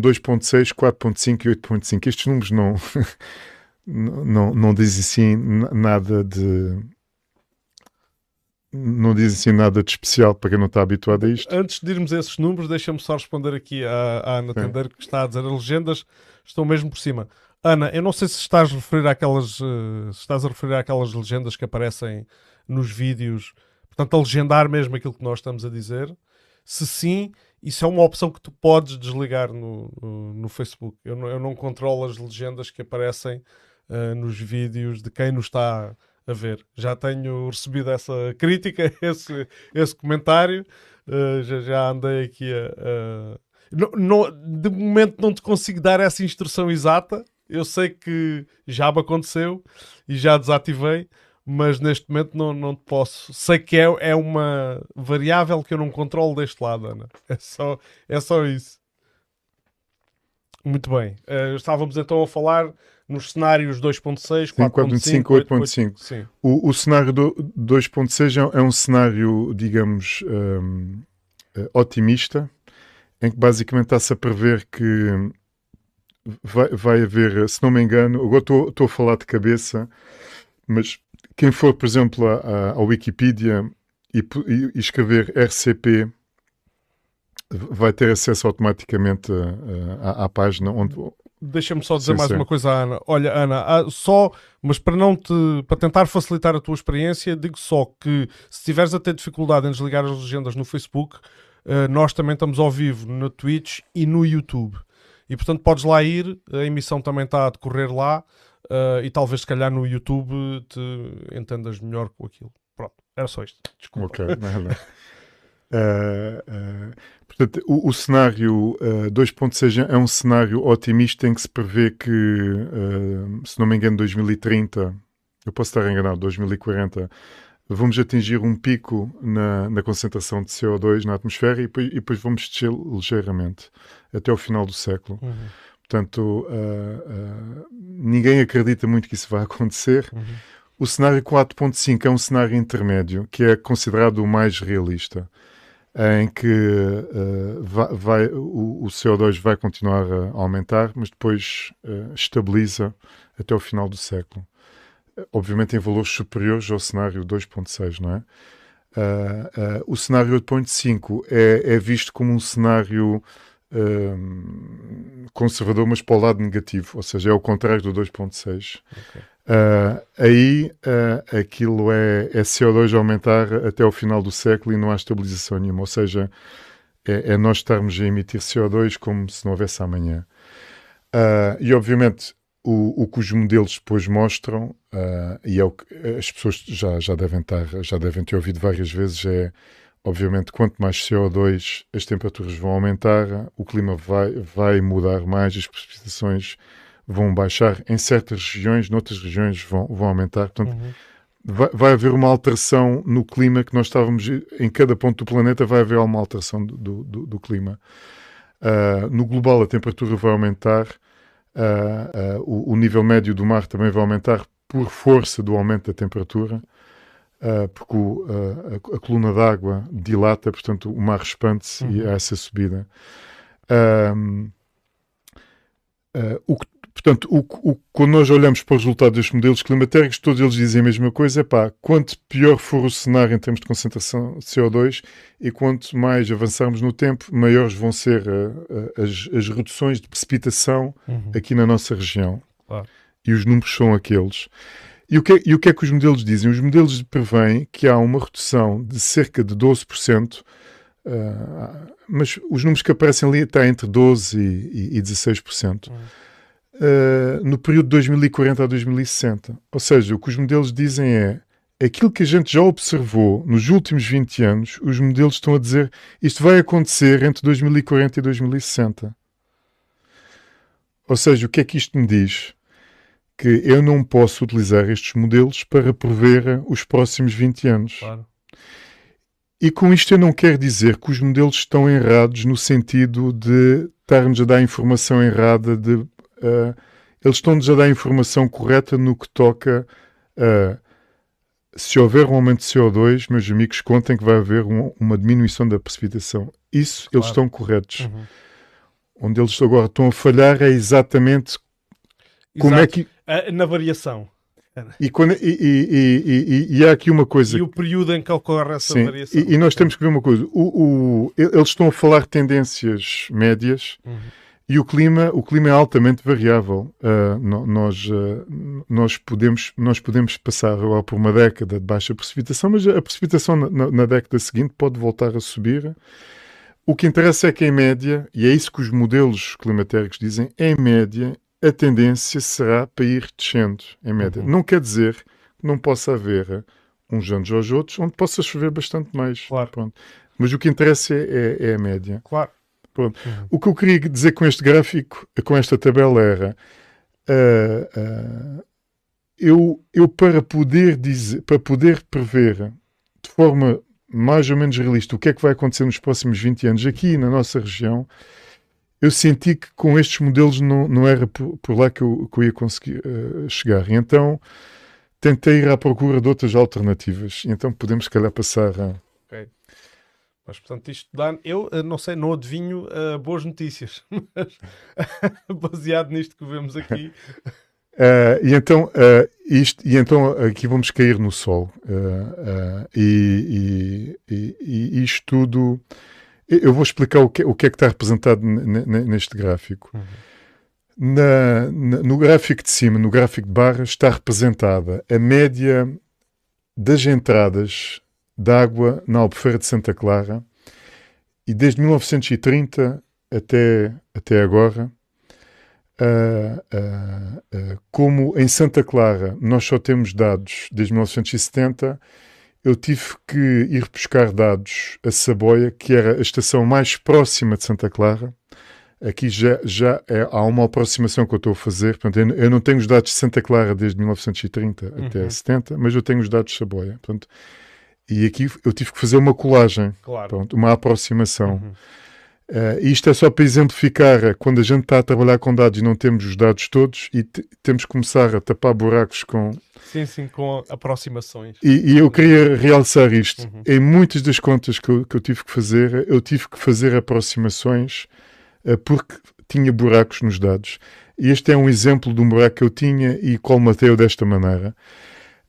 2.6, 4.5 e 8.5. Estes números não, não, não dizem assim nada de não diz assim nada de especial para quem não está habituado a isto. Antes de irmos a esses números, deixa-me só responder aqui à, à Ana Tendeiro, que está a dizer as legendas estão mesmo por cima. Ana, eu não sei se estás a referir àquelas, uh, se estás a referir àquelas legendas que aparecem nos vídeos, portanto, a legendar mesmo aquilo que nós estamos a dizer. Se sim, isso é uma opção que tu podes desligar no, no, no Facebook. Eu não, eu não controlo as legendas que aparecem uh, nos vídeos de quem nos está a ver. Já tenho recebido essa crítica, esse, esse comentário. Uh, já, já andei aqui a. a... No, no, de momento não te consigo dar essa instrução exata. Eu sei que já me aconteceu e já desativei, mas neste momento não, não te posso. Sei que é, é uma variável que eu não controlo deste lado, Ana. É só, é só isso. Muito bem. Uh, estávamos então a falar nos cenários 2.6, 4.5, 8.5. O, o cenário 2.6 é, é um cenário, digamos, um, eh, otimista, em que basicamente está-se a prever que vai, vai haver, se não me engano, agora estou a falar de cabeça, mas quem for, por exemplo, à, Wikipedia e, e, escrever RCP vai ter acesso automaticamente à, à página onde, Deixa-me só dizer sim, mais sim. uma coisa à Ana. Olha, Ana, só, mas para não te para tentar facilitar a tua experiência, digo só que se tiveres a ter dificuldade em desligar as legendas no Facebook, uh, nós também estamos ao vivo no Twitch e no YouTube. E portanto podes lá ir, a emissão também está a decorrer lá, uh, e talvez se calhar no YouTube te entendas melhor com aquilo. Pronto, era só isto. Desculpa. Ok, nada. Uh, portanto, o, o cenário uh, 2.6 é um cenário otimista em que se prevê que, se não me engano, 2030, eu posso estar enganado, 2040, vamos atingir um pico na, na concentração de CO2 na atmosfera e depois, e depois, vamos descer ligeiramente até o final do século. Uhum. Portanto, ninguém acredita muito que isso vai acontecer. Uhum. O cenário 4.5 é um cenário intermédio, que é considerado o mais realista em que uh, vai, vai, o, o, CO2 vai continuar a aumentar, mas depois uh, estabiliza até o final do século. Obviamente em valores superiores ao cenário 2.6, não é? Uh, o cenário 8.5 é, é, visto como um cenário conservador, mas para o lado negativo, ou seja, é o contrário do 2.6. Okay. Uh, aí uh, aquilo é, é CO2 aumentar até o final do século e não há estabilização nenhuma, ou seja, é, é nós estarmos a emitir CO2 como se não houvesse amanhã. Uh, e obviamente o, o, que os modelos depois mostram, e é o que as pessoas já, já, devem estar, já devem ter ouvido várias vezes, é obviamente quanto mais CO2 as temperaturas vão aumentar, o clima vai, vai mudar mais, as precipitações vão baixar em certas regiões, noutras regiões vão, vão aumentar. Portanto, uhum. vai, vai, haver uma alteração no clima que nós estávamos, em cada ponto do planeta vai haver uma alteração do, do, do clima. Uh, no global a temperatura vai aumentar, uh, uh, o, o, nível médio do mar também vai aumentar por força do aumento da temperatura, porque o, a, a, coluna d'água dilata, portanto o mar expande-se uhum. e há essa subida. o que Portanto, o, o, quando nós olhamos para os resultados dos modelos climatéricos, todos eles dizem a mesma coisa: é pá, quanto pior for o cenário em termos de concentração de CO2 e quanto mais avançarmos no tempo, maiores vão ser uh, uh, as, as, reduções de precipitação uhum. aqui na nossa região. Claro. E os números são aqueles. E o, que, e o que é que os modelos dizem? Os modelos prevêem que há uma redução de cerca de 12%. Uh, eh, mas os números que aparecem ali estão entre 12% e, e, e 16%. Uhum uh, no período de 2040 a 2060. Ou seja, o que os modelos dizem é aquilo que a gente já observou nos últimos 20 anos, os modelos estão a dizer isto vai acontecer entre 2040 e 2060. Ou seja, o que é que isto me diz? Que eu não posso utilizar estes modelos para prever os próximos 20 anos. Claro. E com isto eu não quero dizer que os modelos estão errados no sentido de estar-nos a dar informação errada de uh, eles estão-nos a dar informação correta no que toca a. Se houver um aumento de CO2, meus amigos, contem que vai haver um, uma diminuição da precipitação. Isso, claro. eles estão corretos. Uhum. onde eles agora estão a falhar é exatamente Exato. como é que. Na variação. E, quando, e, e, e, há aqui uma coisa. E o período em que ocorre essa sim, variação. E, nós temos que ver uma coisa. O, o, eles estão a falar tendências médias uhum. e o clima, o clima é altamente variável. Uh, nós, uh, nós, podemos, nós podemos passar por uma década de baixa precipitação, mas a precipitação na, na década seguinte pode voltar a subir. O que interessa é que, em média, e é isso que os modelos climatéricos dizem, em média, a tendência será para ir descendo, em média. Uhum. Não quer dizer que não possa haver uns anos aos outros onde possa chover bastante mais. Claro. Pronto. Mas o que interessa é, é, é a média. Claro. Pronto. Uhum. O que eu queria dizer com este gráfico, com esta tabela, era uh, uh, eu, eu para poder dizer, para poder prever de forma mais ou menos realista o que é que vai acontecer nos próximos 20 anos aqui na nossa região, eu senti que com estes modelos não, não era por, por lá que eu, que eu, ia conseguir uh, chegar. E então tentei ir à procura de outras alternativas. E então podemos, se calhar, passar a. Ok. Mas, portanto, isto dá. Eu uh, não sei, não adivinho uh, boas notícias, mas baseado nisto que vemos aqui. e, então, isto, e então aqui vamos cair no sol. e, e, e, e isto tudo eu vou explicar o que, o que é que está representado neste gráfico. Uhum. Na, na, no gráfico de cima, no gráfico de barras, está representada a média das entradas de água na Albufeira de Santa Clara e desde 1930 até, até agora, uh, uh, uh, como em Santa Clara nós só temos dados desde 1970 eu tive que ir buscar dados a Saboia, que era a estação mais próxima de Santa Clara. Aqui já, já é, há uma aproximação que eu estou a fazer. Portanto, eu, eu não tenho os dados de Santa Clara desde 1930 uhum. até 70, mas eu tenho os dados de Saboia. Portanto, e aqui eu tive que fazer uma colagem, claro. pronto, uma aproximação. Uhum. Uh, isto é só para exemplificar eh, quando a gente está a trabalhar com dados e não temos os dados todos e temos que começar a tapar buracos com. Sim, sim, com aproximações. E, e eu queria realçar isto. Uhum. Em muitas das contas que eu, que eu, tive que fazer, eu tive que fazer aproximações uh, porque tinha buracos nos dados. E este é um exemplo de um buraco que eu tinha e colmatei-o desta maneira.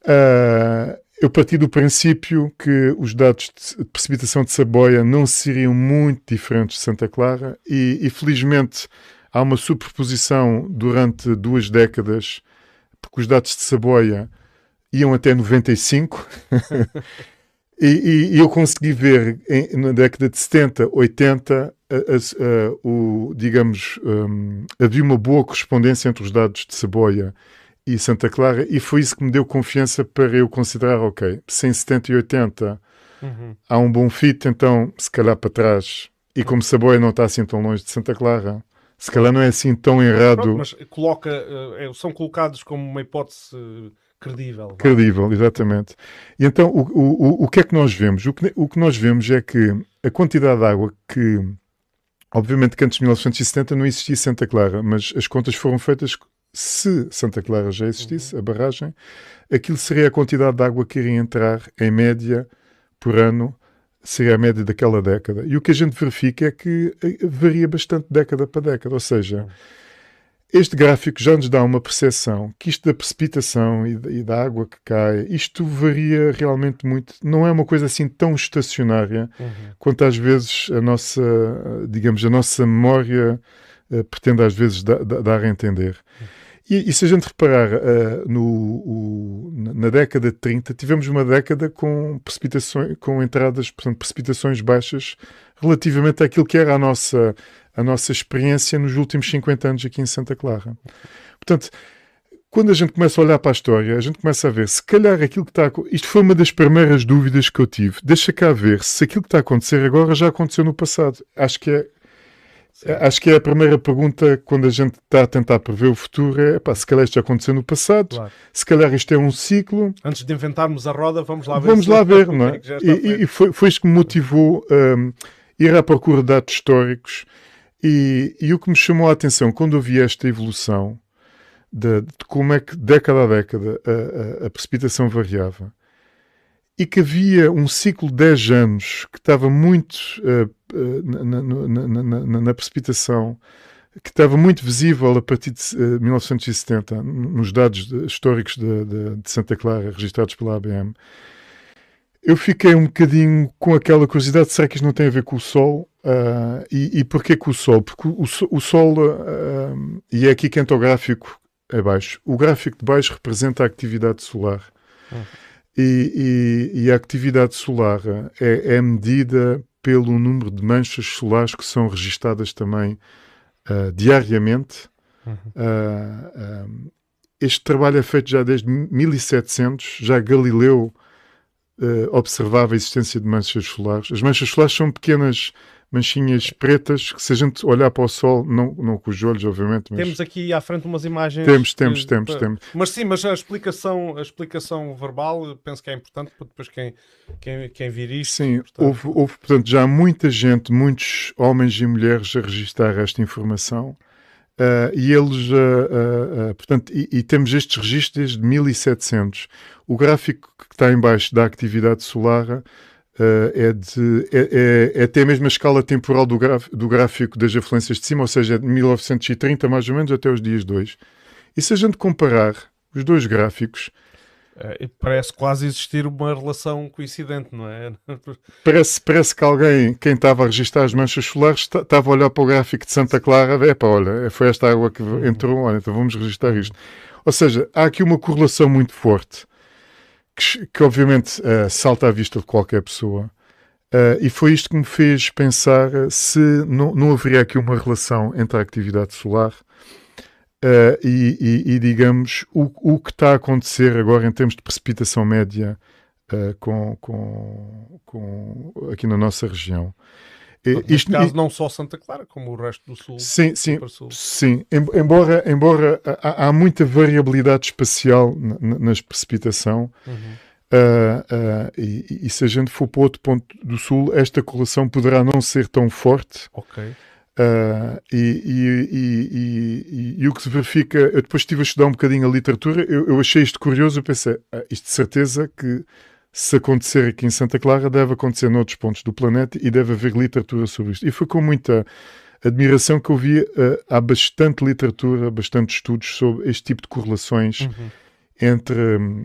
Uh, eu parti do princípio que os dados de precipitação de Saboia não seriam muito diferentes de Santa Clara e, e felizmente há uma superposição durante duas décadas, porque os dados de Saboia iam até 95 e, e, e, eu consegui ver em, na década de 70, 80, a, a, a, o, digamos, um, havia uma boa correspondência entre os dados de Saboia e Santa Clara, e foi isso que me deu confiança para eu considerar, ok, se em 70 e 80 uhum. há um bom fit, então se calhar para trás, e como Saboia não está assim tão longe de Santa Clara, se calhar não é assim tão errado. Pronto, mas coloca, uh, são colocados como uma hipótese uh, credível. Credível, exatamente. E então o, o, o que é que nós vemos? O que, o que nós vemos é que a quantidade de água que Obviamente que antes de 1970 não existia Santa Clara, mas as contas foram feitas se Santa Clara já existisse, uhum. a barragem, aquilo seria a quantidade de água que iria entrar em média por ano, seria a média daquela década. E o que a gente verifica é que eh, varia bastante década para década, ou seja, uhum. este gráfico já nos dá uma percepção que isto da precipitação e, e da água que cai, isto varia realmente muito. Não é uma coisa assim tão estacionária uhum. quanto às vezes a nossa, digamos, a nossa memória uh, pretende às vezes da, da, dar a entender. Uhum. E, e se a gente reparar, uh, no, o, na década de 30, tivemos uma década com precipitações, com entradas, portanto, precipitações baixas relativamente àquilo que era a nossa, a nossa experiência nos últimos 50 anos aqui em Santa Clara. Portanto, quando a gente começa a olhar para a história, a gente começa a ver se calhar aquilo que está a... Isto foi uma das primeiras dúvidas que eu tive. Deixa cá ver se aquilo que está a acontecer agora já aconteceu no passado. Acho que é Acho que é a primeira pergunta quando a gente está a tentar prever o futuro é pá, se calhar isto aconteceu no passado, claro. se calhar isto é um ciclo. Antes de inventarmos a roda, vamos lá ver. Vamos lá ver, não é? e, e foi, foi isso que me motivou um, ir à procura de dados históricos e, e, o que me chamou a atenção quando eu vi esta evolução de, de como é que década a década a, a, a precipitação variava e que havia um ciclo de 10 anos que estava muito uh, na, na, na, na, precipitação que estava muito visível a partir de uh, 1970, nos dados de, históricos de, de, de, Santa Clara registrados pela ABM, eu fiquei um bocadinho com aquela curiosidade: será que isto não tem a ver com o Sol? Uh, e, e porquê com o Sol? Porque o, o Sol, uh, e é aqui que entra o gráfico abaixo, o gráfico de baixo representa a atividade solar. Uhum. E, e, e, a atividade solar é, é, medida pelo número de manchas solares que são registadas também uh, diariamente. Uhum. Uh, este trabalho é feito já desde 1700, já Galileu observava a existência de manchas solares. As manchas solares são pequenas manchinhas pretas que se a gente olhar para o sol, não, não com os olhos, obviamente. Mas... Temos aqui à frente umas imagens. Temos, temos, de... temos, temos. Mas sim, mas a explicação, a explicação verbal penso que é importante para depois quem, quem, quem vir isto. Sim, portanto... houve, houve, portanto, já muita gente, muitos homens e mulheres a registrar esta informação. Uh, e eles, uh, uh, portanto, e, e, temos estes registros desde 1700. O gráfico que está em baixo da atividade solar Uh, é, de, é, é, é, até a mesma escala temporal do, do, gráfico das afluências de cima, ou seja, de 1930 mais ou menos até os dias 2. E se a gente comparar os dois gráficos. Uh, parece quase existir uma relação coincidente, não é? parece, parece que alguém, quem estava a registrar as manchas solares, estava a olhar para o gráfico de Santa Clara, é para olha, foi esta água que entrou, olha, então vamos registrar isto. Ou seja, há aqui uma correlação muito forte que, que obviamente uh, salta à vista de qualquer pessoa. Uh, e foi isto que me fez pensar se não, não haveria aqui uma relação entre a atividade solar uh, e, e, e, digamos, o, o que está a acontecer agora em termos de precipitação média com, com, com, aqui na nossa região. Neste caso, não só Santa Clara, como o resto do Sul. Sim, sim, sim. Embora, embora há, há muita variabilidade espacial na, na precipitação, uhum. uh, uh, e, e, se a gente for para outro ponto do Sul, esta correlação poderá não ser tão forte. Ok. Uh, e, e, e, o que se verifica, eu depois estive a estudar um bocadinho a literatura, eu, eu achei isto curioso, eu pensei, ah, isto de certeza que se acontecer aqui em Santa Clara, deve acontecer noutros pontos do planeta e deve haver literatura sobre isto. E foi com muita admiração que eu vi uh, há bastante literatura, bastante estudos sobre este tipo de correlações uhum. entre uh,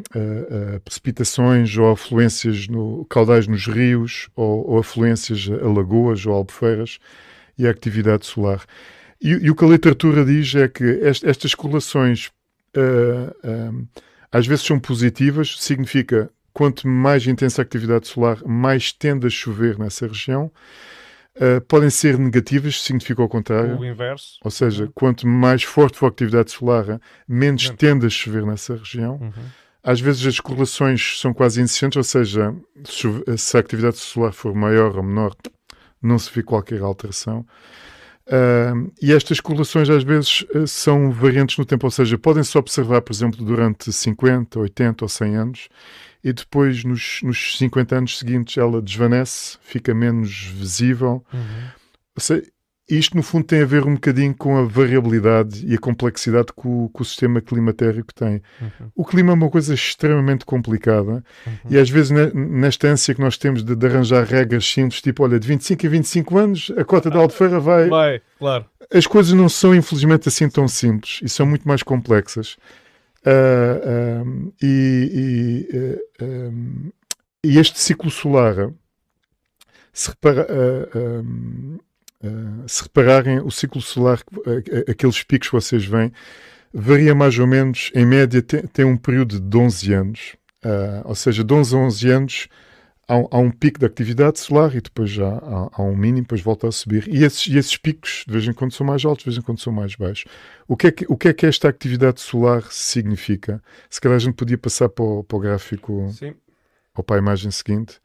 uh, precipitações ou afluências no, caudais nos rios ou, ou, afluências a lagoas ou albufeiras e a atividade solar. E, e, o que a literatura diz é que est, estas correlações às vezes são positivas, significa quanto mais intensa a atividade solar, mais tende a chover nessa região. Uh, podem ser negativas, significa o contrário. O inverso. Ou seja, uhum. quanto mais forte for a atividade solar, menos tende a chover nessa região. Uhum. Às vezes as correlações são quase inexistentes, ou seja, se a atividade solar for maior ou menor, não se vê qualquer alteração. Uh, e estas correlações às vezes uh, são variantes no tempo, ou seja, podem-se observar, por exemplo, durante 50, 80 ou 100 anos e depois nos, nos 50 anos seguintes ela desvanece, fica menos visível. Uhum. Seja, isto no fundo tem a ver um bocadinho com a variabilidade e a complexidade que o, que o sistema climatérico tem. Uhum. O clima é uma coisa extremamente complicada uhum. e às vezes nesta ânsia que nós temos de, de, arranjar regras simples, tipo, olha, de 25 a 25 anos a cota da Albufeira vai... Vai, claro. As coisas não são infelizmente assim tão simples e são muito mais complexas. Uh, e, e, um, e, este ciclo solar, se, repara, uh, um, se repararem, o ciclo solar, aqueles picos que vocês veem, varia mais ou menos, em média, tem, tem um período de 11 anos. ou seja, de 11 a 11 anos há, há, um pico de atividade solar e depois já há, há, um mínimo, depois volta a subir. E esses, e esses picos, de vez em quando, são mais altos, de vez em quando, são mais baixos. O que é que, o que, é que esta atividade solar significa? Se calhar a gente podia passar para o, para o gráfico Sim. ou para a imagem seguinte.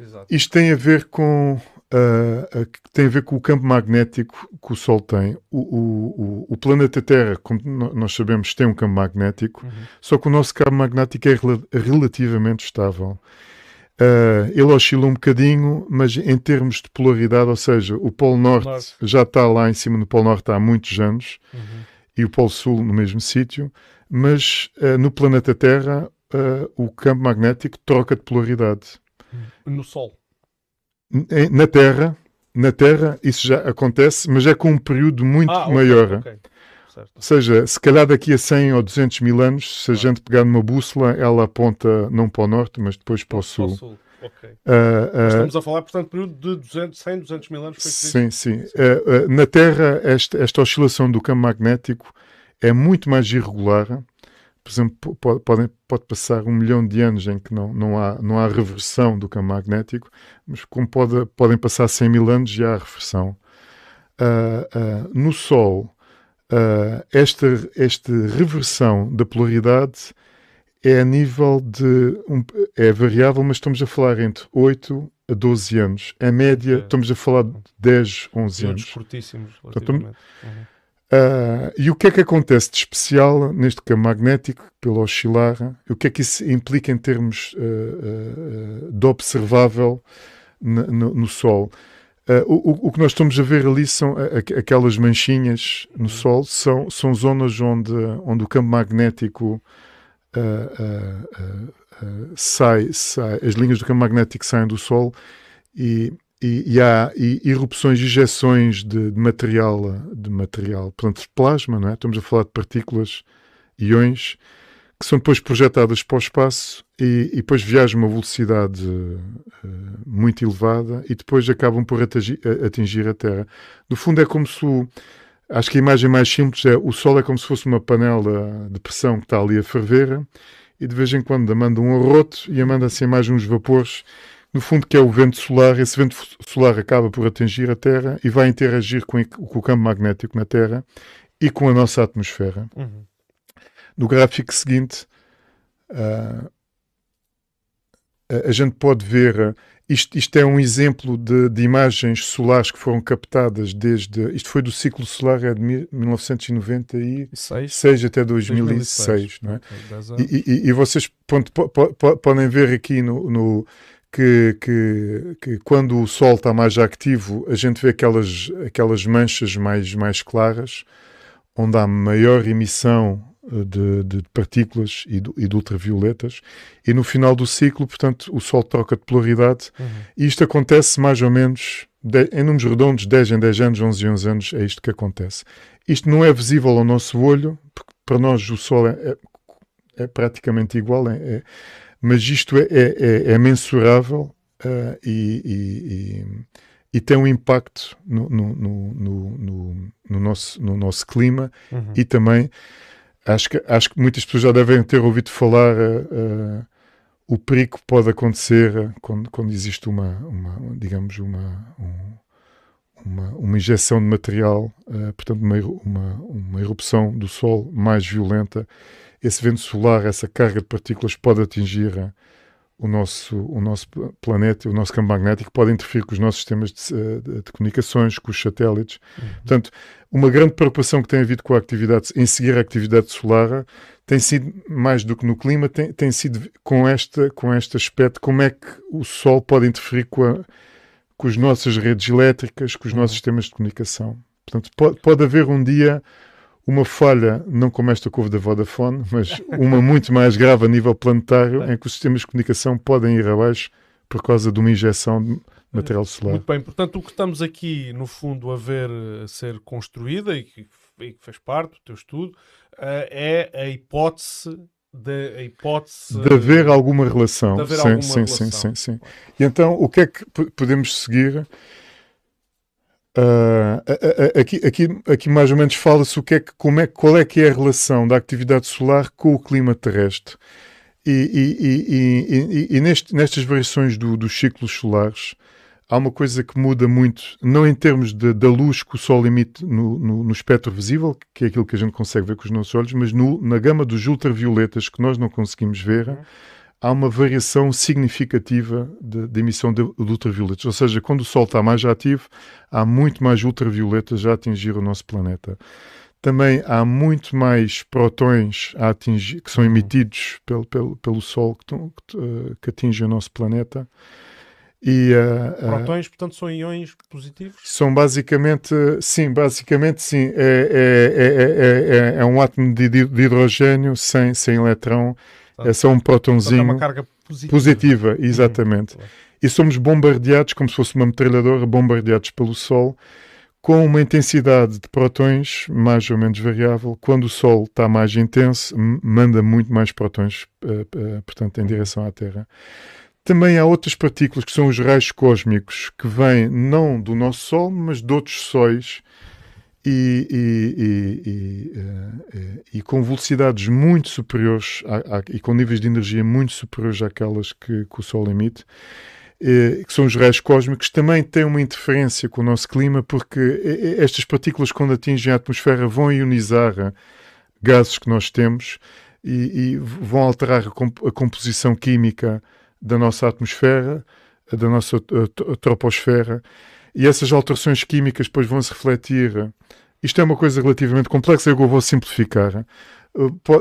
Exato. Isto tem a ver com Uh, uh, tem a ver com o campo magnético que o Sol tem. O, o, o, planeta Terra, como nós sabemos, tem um campo magnético, uhum. só que o nosso campo magnético é rel relativamente estável. Uh, ele oscila um bocadinho, mas em termos de polaridade, ou seja, o Polo Norte, Norte. já está lá em cima do Polo Norte há muitos anos uhum. e o Polo Sul no mesmo sítio, mas uh, no planeta Terra uh, o campo magnético troca de polaridade. No Sol? Na Terra, na Terra isso já acontece, mas é com um período muito Ah, maior. ok. Certo. Ou seja, se calhar daqui a 100 ou 200 mil anos, se a Ah. gente pegar numa bússola, ela aponta não para o norte, mas depois para o sul. sul. Ok. Ah, ah, Estamos a falar, portanto, período de 200, 100, 200 mil anos. O? Sim, sim. Eh, na Terra, esta, esta oscilação do campo magnético é muito mais irregular. Por exemplo, po- pode, podem- pode passar um milhão de anos em que não, não, há, não há reversão do campo magnético, mas como pode, podem passar 100 mil anos já há reversão. No Sol, ah, esta, esta reversão da polaridade é a nível de. um- é variável, mas estamos a falar entre 8 a 12 anos. A média, Ok. estamos a falar de 10, 11 Períodos anos. curtíssimos. Relativamente. Uhum. Ah, e o que é que acontece de especial neste campo magnético, pelo oscilar? O que é que isso implica em termos ah, ah, de observável no, no Sol? Ah, o, o- que nós estamos a ver ali são aquelas manchinhas no Sol, são, são zonas onde, onde o campo magnético ah, ah, sai, sai, as linhas do campo magnético saem do Sol e, e, e há e, erupções, injeções de, de material, de material, portanto, de plasma, não é? Estamos a falar de partículas, íons, que são depois projetadas para o espaço e, e depois viajam a uma velocidade eh, muito elevada e depois acabam por atingi- a- atingir a Terra. No fundo, é como se o, Acho que a imagem mais simples é o Sol é como se fosse uma panela de pressão que está ali a ferver e de vez em quando manda um arroto e manda assim mais uns vapores no fundo que é o vento solar, esse vento solar acaba por atingir a Terra e vai interagir com o campo magnético na Terra e com a nossa atmosfera. Uhum. No gráfico seguinte, ah, a, a gente pode ver, ah, isto, isto é um exemplo de, de imagens solares que foram captadas desde, isto foi do ciclo solar é de mi- 1996 Seis? até 2006, não é? E, e- e vocês pronto, po- po- po- podem ver aqui no, no- que, que- que quando o Sol está mais ativo, a gente vê aquelas, aquelas manchas mais, mais claras, onde há maior emissão de, de partículas e de, e de ultravioletas, e no final do ciclo, portanto, o Sol troca de polaridade, Uhum. e isto acontece mais ou menos, de- em números redondos, 10 em 10 anos, 11 em 11 anos, é isto que acontece. Isto não é visível ao nosso olho, porque para nós o Sol é, é- é praticamente igual, é- é- mas isto é, é- é- mensurável ah, e, e- e- tem um impacto no- no- no- no nosso, no nosso clima Uhum. e também acho que, acho que muitas pessoas já devem ter ouvido falar ah, o perigo que pode acontecer ah, quando, quando existe uma, uma digamos, uma, um- uma, uma injeção de material, ah, portanto, uma, uma, uma erupção do Sol mais violenta. Esse vento solar, essa carga de partículas pode atingir o nosso, o nosso pla- planeta, o nosso campo magnético, pode interferir com os nossos sistemas de, eh, de- de comunicações, com os satélites. Uhum. Portanto, uma grande preocupação que tem havido com a atividade, em seguir a atividade solar, tem sido, mais do que no clima, tem, tem sido com, esta, com este aspecto, como é que o Sol pode interferir com, a- com as nossas redes elétricas, com os nossos sistemas de comunicação. Portanto, pode, pode haver um dia uma falha, não como esta que houve da Vodafone, mas uma muito mais grave a nível planetário, em que os sistemas de comunicação podem ir abaixo por causa de uma injeção de material solar. Muito bem, portanto, o que estamos aqui, no fundo, a ver eh, ser construída e que, e que fez parte do teu estudo eh, é a hipótese de, a hipótese De haver alguma relação. de haver sim, alguma sim, relação. sim, sim, sim. E então, o que é que po- podemos seguir? A- aqui, aqui, aqui mais ou menos fala-se o que é que, como é, qual é que é a relação da atividade solar com o clima terrestre. E, e- e- e- neste- nestas variações do- dos ciclos solares, há uma coisa que muda muito, não em termos de- da luz que o Sol emite no, no- no espectro visível, que é aquilo que a gente consegue ver com os nossos olhos, mas no- na gama dos ultravioletas que nós não conseguimos ver, há uma variação significativa de, emissão de, de ultravioletas. Ou seja, quando o Sol está mais ativo, há muito mais ultravioletas a atingir o nosso planeta. Também há muito mais protões a atingir, que são emitidos pelo, pelo, pelo Sol que, estão- que, eh, que atingem o nosso planeta. E, eh, eh, Protões, portanto, são íons positivos? são basicamente, sim, basicamente sim, é, é, é, é, é, é um átomo de, de de hidrogênio sem, sem eletrão, Portanto, é só um Portanto, é protonzinho uma carga positiva. positiva, exatamente. Uhum. e somos bombardeados como se fosse uma metralhadora, bombardeados pelo Sol com uma intensidade de protões mais ou menos variável. Quando o Sol está mais intenso, manda muito mais protões, uh, uh, portanto, em direção à Terra. Também há outras partículas que são os raios cósmicos que vêm não do nosso Sol, mas de outros sóis e, e, e, uh, e com velocidades muito superiores e com níveis de energia muito superiores àquelas que, que o Sol emite. Eh, que são os raios cósmicos, também têm uma interferência com o nosso clima, porque eh, eh, estas partículas, quando atingem a atmosfera, vão ionizar gases que nós temos e vão alterar a, comp a, composição química da nossa atmosfera, da nossa troposfera, e essas alterações químicas depois vão se refletir. Isto é uma coisa relativamente complexa, eu vou simplificar.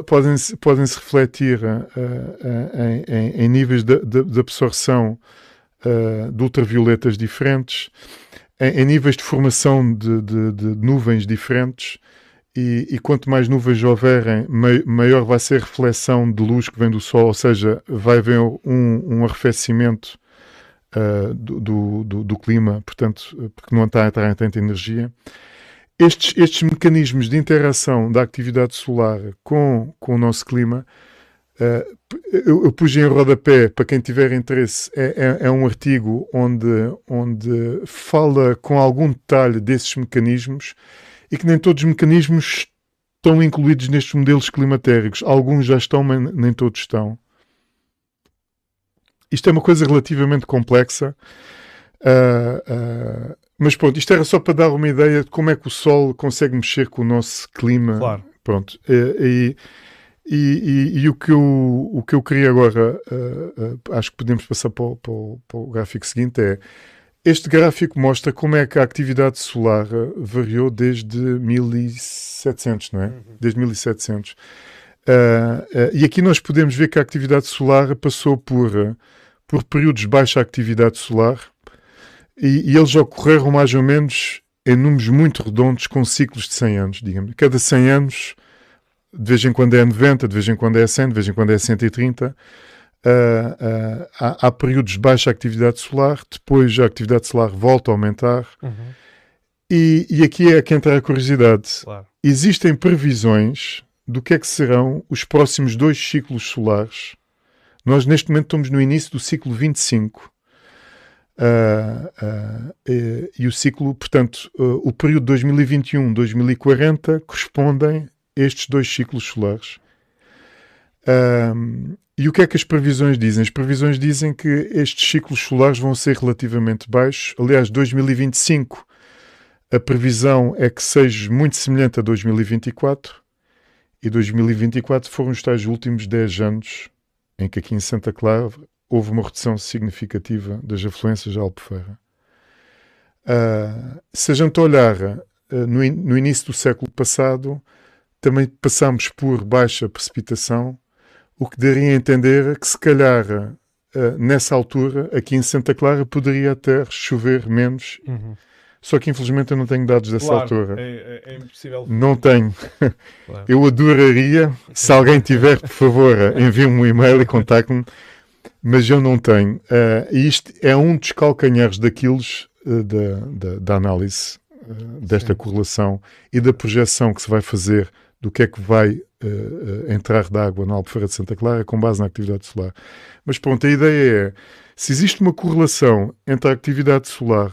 Podem-se podem -se refletir uh, uh, em, em, em, níveis de, de, de absorção de ultravioletas diferentes, em, em, níveis de formação de, de, de nuvens diferentes. E, e, quanto mais nuvens houverem, maior vai ser a reflexão de luz que vem do Sol, ou seja, vai haver um, um arrefecimento uh, do, do, do, clima, portanto, porque não está a entrar em tanta energia. Estes, estes mecanismos de interação da atividade solar com, com o nosso clima Uh, eu, eu pus em rodapé, para quem tiver interesse, é, é, é, um artigo onde, onde fala com algum detalhe desses mecanismos e que nem todos os mecanismos estão incluídos nestes modelos climatéricos. Alguns já estão, mas nem todos estão. Isto é uma coisa relativamente complexa. Uh, uh, mas pronto, isto era só para dar uma ideia de como é que o Sol consegue mexer com o nosso clima. Claro. Pronto. e, e, e, e, o, que eu, o que eu queria agora, uh, uh, acho que podemos passar para o, para, o, para o, gráfico seguinte, é este gráfico mostra como é que a atividade solar variou desde 1700, não é? Uhum. Desde 1700. Uh, e aqui nós podemos ver que a atividade solar passou por, por períodos de baixa atividade solar e, e eles ocorreram mais ou menos em números muito redondos com ciclos de 100 anos, digamos. Cada 100 anos de vez em quando é 90, de vez em quando é 100, de vez em quando é 130. Uh, uh, há, há, períodos de baixa atividade solar, depois a atividade solar volta a aumentar. Uhum. E, e, aqui é que entra a curiosidade. Claro. Existem previsões do que é que serão os próximos dois ciclos solares. Nós, neste momento, estamos no início do ciclo 25. Uh, uh, e, e, o ciclo, portanto, uh, o período 2021-2040 correspondem estes dois ciclos solares. Um, e o que é que as previsões dizem? As previsões dizem que estes ciclos solares vão ser relativamente baixos. Aliás, 2025, a previsão é que seja muito semelhante a 2024. E 2024 foram os tais últimos 10 anos em que aqui em Santa Clara houve uma redução significativa das afluências à Albufeira. Uh, se a gente olhar uh, no, in no início do século passado, também passamos por baixa precipitação, o que daria a entender que se calhar uh, nessa altura, aqui em Santa Clara, poderia até chover menos. Uhum. Só que infelizmente eu não tenho dados dessa claro, altura. É, é, é impossível. Não tenho. Claro. Eu adoraria. Se alguém tiver, por favor, envie-me um e-mail e contacte-me. Mas eu não tenho. Uh, e isto é um dos calcanhares daqueles uh, da, da, da, análise uh, desta Sim. correlação e da projeção que se vai fazer do que é que vai uh, entrar de água na Albufeira de Santa Clara com base na atividade solar. Mas pronto, a ideia é, se existe uma correlação entre a atividade solar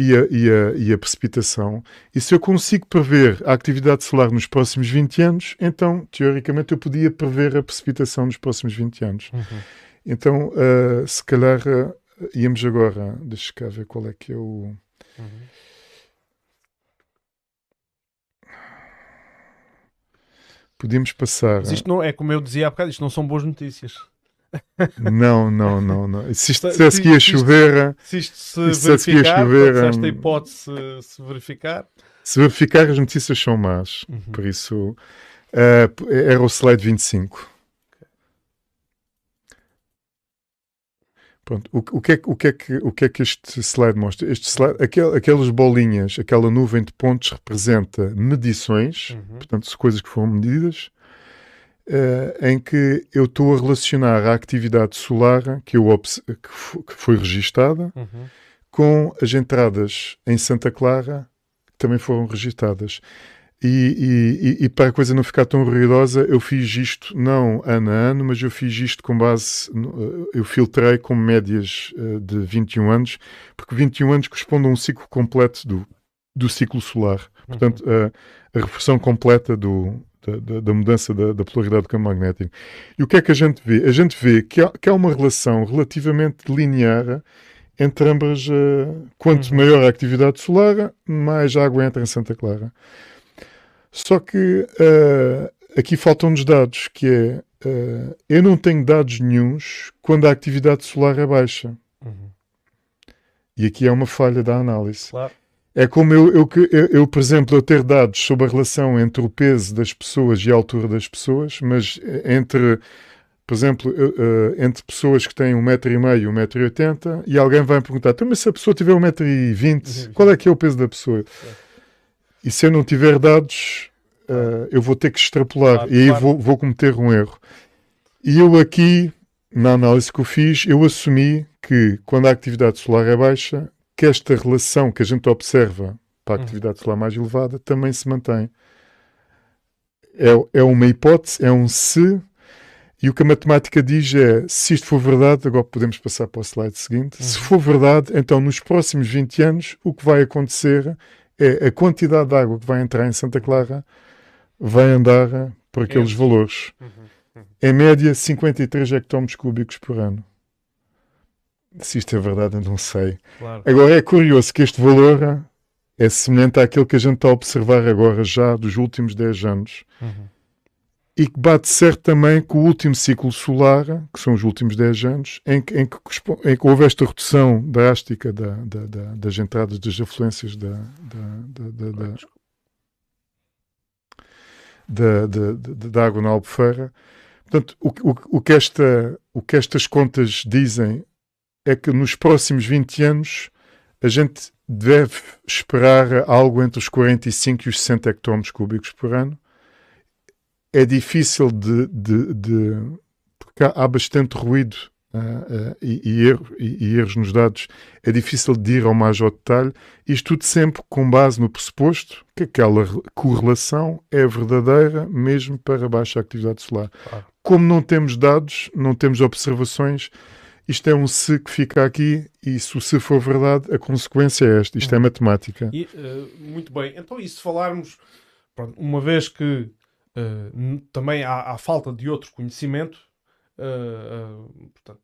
e a, e, a, e a, precipitação, e se eu consigo prever a atividade solar nos próximos 20 anos, então, teoricamente, eu podia prever a precipitação nos próximos 20 anos. Uhum. Então, uh, se calhar, uh, íamos agora, deixa cá ver qual é que é o... Uhum. podíamos passar. Mas isto não é como eu dizia há bocado, isto não são boas notícias. Não, não, não, não. Se isto dissesse que ia chover. Se isto se, se verificar, chover, se esta hipótese se verificar. Se verificar, as notícias são más. Uhum. Por isso, uh, era o slide 25. Pronto, o, o, que é, o, que é que, o que é que este slide mostra? Este slide, aquel, aquelas bolinhas, aquela nuvem de pontos representa medições, uhum. portanto, coisas que foram medidas. Uh, em que eu estou a relacionar a atividade solar que, eu que, foi registada uhum. com as entradas em Santa Clara que também foram registadas. E, e, e, para a coisa não ficar tão ruidosa, eu fiz isto não ano a ano, mas eu fiz isto com base, eh, eu filtrei com médias de 21 anos, porque 21 anos corresponde a um ciclo completo do, do ciclo solar. Portanto, uhum. a, a reflexão completa do, da, da, mudança da, da, polaridade do campo magnético. E o que é que a gente vê? A gente vê que há, que há uma relação relativamente linear entre ambas. Uh, quanto uhum. maior a atividade solar, mais água entra em Santa Clara. Só que uh, aqui faltam-nos dados, que é uh, eu não tenho dados nenhums quando a atividade solar é baixa. Uhum. E aqui é uma falha da análise. Claro. É como eu, eu, eu, eu, por exemplo, eu ter dados sobre a relação entre o peso das pessoas e a altura das pessoas, mas eh, entre, por exemplo, uh, entre pessoas que têm um metro e meio, um metro e oitenta, e alguém vai me perguntar, então, mas se a pessoa tiver um metro e vinte, qual é que é o peso da pessoa? E se eu não tiver dados, eu vou ter que extrapolar, e aí vou, vou cometer um erro. E eu aqui, na análise que eu fiz, eu assumi que quando a atividade solar é baixa, que esta relação que a gente observa para a uhum. atividade solar mais elevada também se mantém. É, é uma hipótese, é um se, e o que a matemática diz é: se isto for verdade, agora podemos passar para o slide seguinte. Uhum. Se for verdade, então nos próximos 20 anos, o que vai acontecer é a quantidade de água que vai entrar em Santa Clara vai andar por aqueles valores. Uhum. Uhum. Em média, 53 hectómetros cúbicos por ano. Se isto é verdade, eu não sei. Claro. Agora é curioso que este valor é semelhante àquilo que a gente está a observar agora já dos últimos 10 anos. Uhum. E que bate certo também com o último ciclo solar, que são os últimos 10 anos, em que, em que, em que houve esta redução drástica da, da, da, das entradas das afluências da, da, da, água na Albufeira. Portanto, o, o, o, que esta, o que estas contas dizem é que nos próximos 20 anos a gente deve esperar algo entre os 45 e os 60 hectómetros cúbicos por ano. É difícil de. de, de porque há, bastante ruído uh, uh, e, e, erro, e, e, erros nos dados. É difícil de ir ao mais ao detalhe. Isto tudo sempre com base no pressuposto que aquela correlação é verdadeira, mesmo para baixa atividade solar. Claro. Como não temos dados, não temos observações isto é um se que fica aqui e se o se for verdade, a consequência é esta. Isto é uhum. matemática. E, uh, muito bem. Então, e se falarmos, pronto, uma vez que uh, também há, há, falta de outro conhecimento, uh, portanto,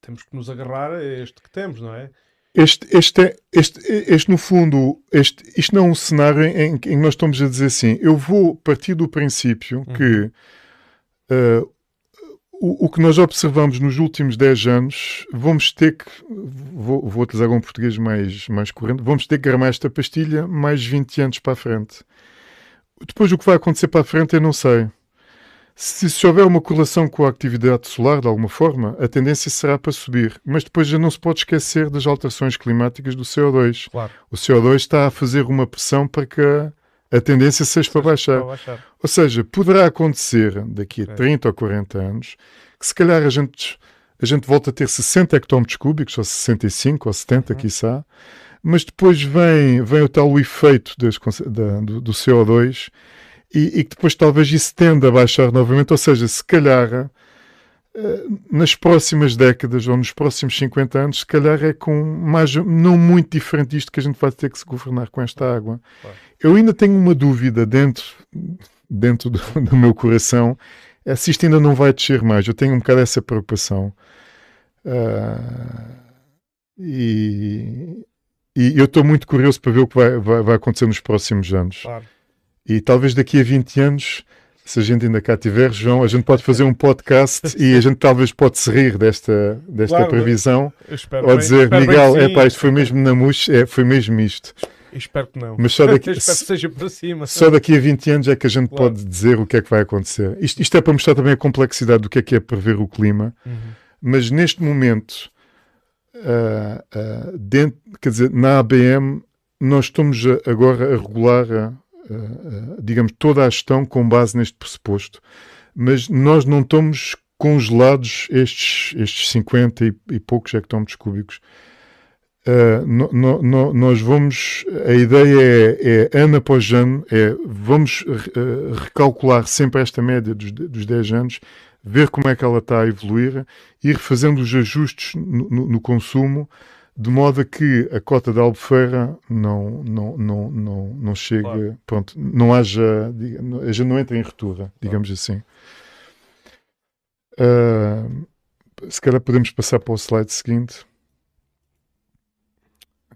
temos que nos agarrar a este que temos, não é? Este, este, é, este, este, no fundo, este, isto não é um cenário em, em que nós estamos a dizer assim, eu vou partir do princípio uhum. que uh, o, o, que nós observamos nos últimos 10 anos, vamos ter que, vou, vou utilizar um português mais, mais corrente, vamos ter que gramar esta pastilha mais 20 anos para a frente. Depois o que vai acontecer para a frente eu não sei. Se, se houver uma correlação com a atividade solar, de alguma forma, a tendência será para subir. Mas depois já não se pode esquecer das alterações climáticas do CO2. Claro. O CO2 está a fazer uma pressão para que a tendência seja para baixar. para baixar. Ou seja, poderá acontecer daqui a 30 ou 40 anos que se calhar a gente, a gente volta a ter 60 hectómetros cúbicos, ou 65 ou 70, uhum. quiçá, mas depois vem, vem o tal efeito das, da, do, do, CO2 e, que depois talvez isso tenda a baixar novamente, ou seja, se calhar nas próximas décadas ou nos próximos 50 anos, se calhar é com mais, não muito diferente disto que a gente vai ter que se governar com esta água. Claro. Eu ainda tenho uma dúvida dentro, dentro do, do, meu coração, é se isto ainda não vai descer mais. Eu tenho um bocado essa preocupação. Uh, e, e, eu estou muito curioso para ver o que vai, vai, vai acontecer nos próximos anos. Claro. E talvez daqui a 20 anos se a gente ainda cá tiver, João, a gente pode fazer um podcast e a gente talvez pode se rir desta, desta claro, previsão. Ou dizer, Miguel, é pá, isto foi mesmo na mousse, é, foi mesmo isto. Espero que não. Mas só daqui, espero que seja para cima. Só daqui a 20 anos é que a gente claro. pode dizer o que é que vai acontecer. Isto, isto, é para mostrar também a complexidade do que é que é prever o clima. Uhum. Mas neste momento, uh, uh, dentro, quer dizer, na ABM, nós estamos agora a regular, digamos, toda a gestão com base neste pressuposto. mas nós não estamos congelados estes, estes 50 e, e poucos hectómetros cúbicos. Uh, no, no, no, nós vamos, a ideia é, é ano após ano, é vamos recalcular sempre esta média dos, dos 10 anos, ver como é que ela está a evoluir, ir fazendo os ajustes no, no consumo, de modo a que a cota da albufeira não, não, não, não, não chegue, claro. pronto, não haja, a gente não entra em retura, digamos claro. assim. Uh, se calhar podemos passar para o slide seguinte.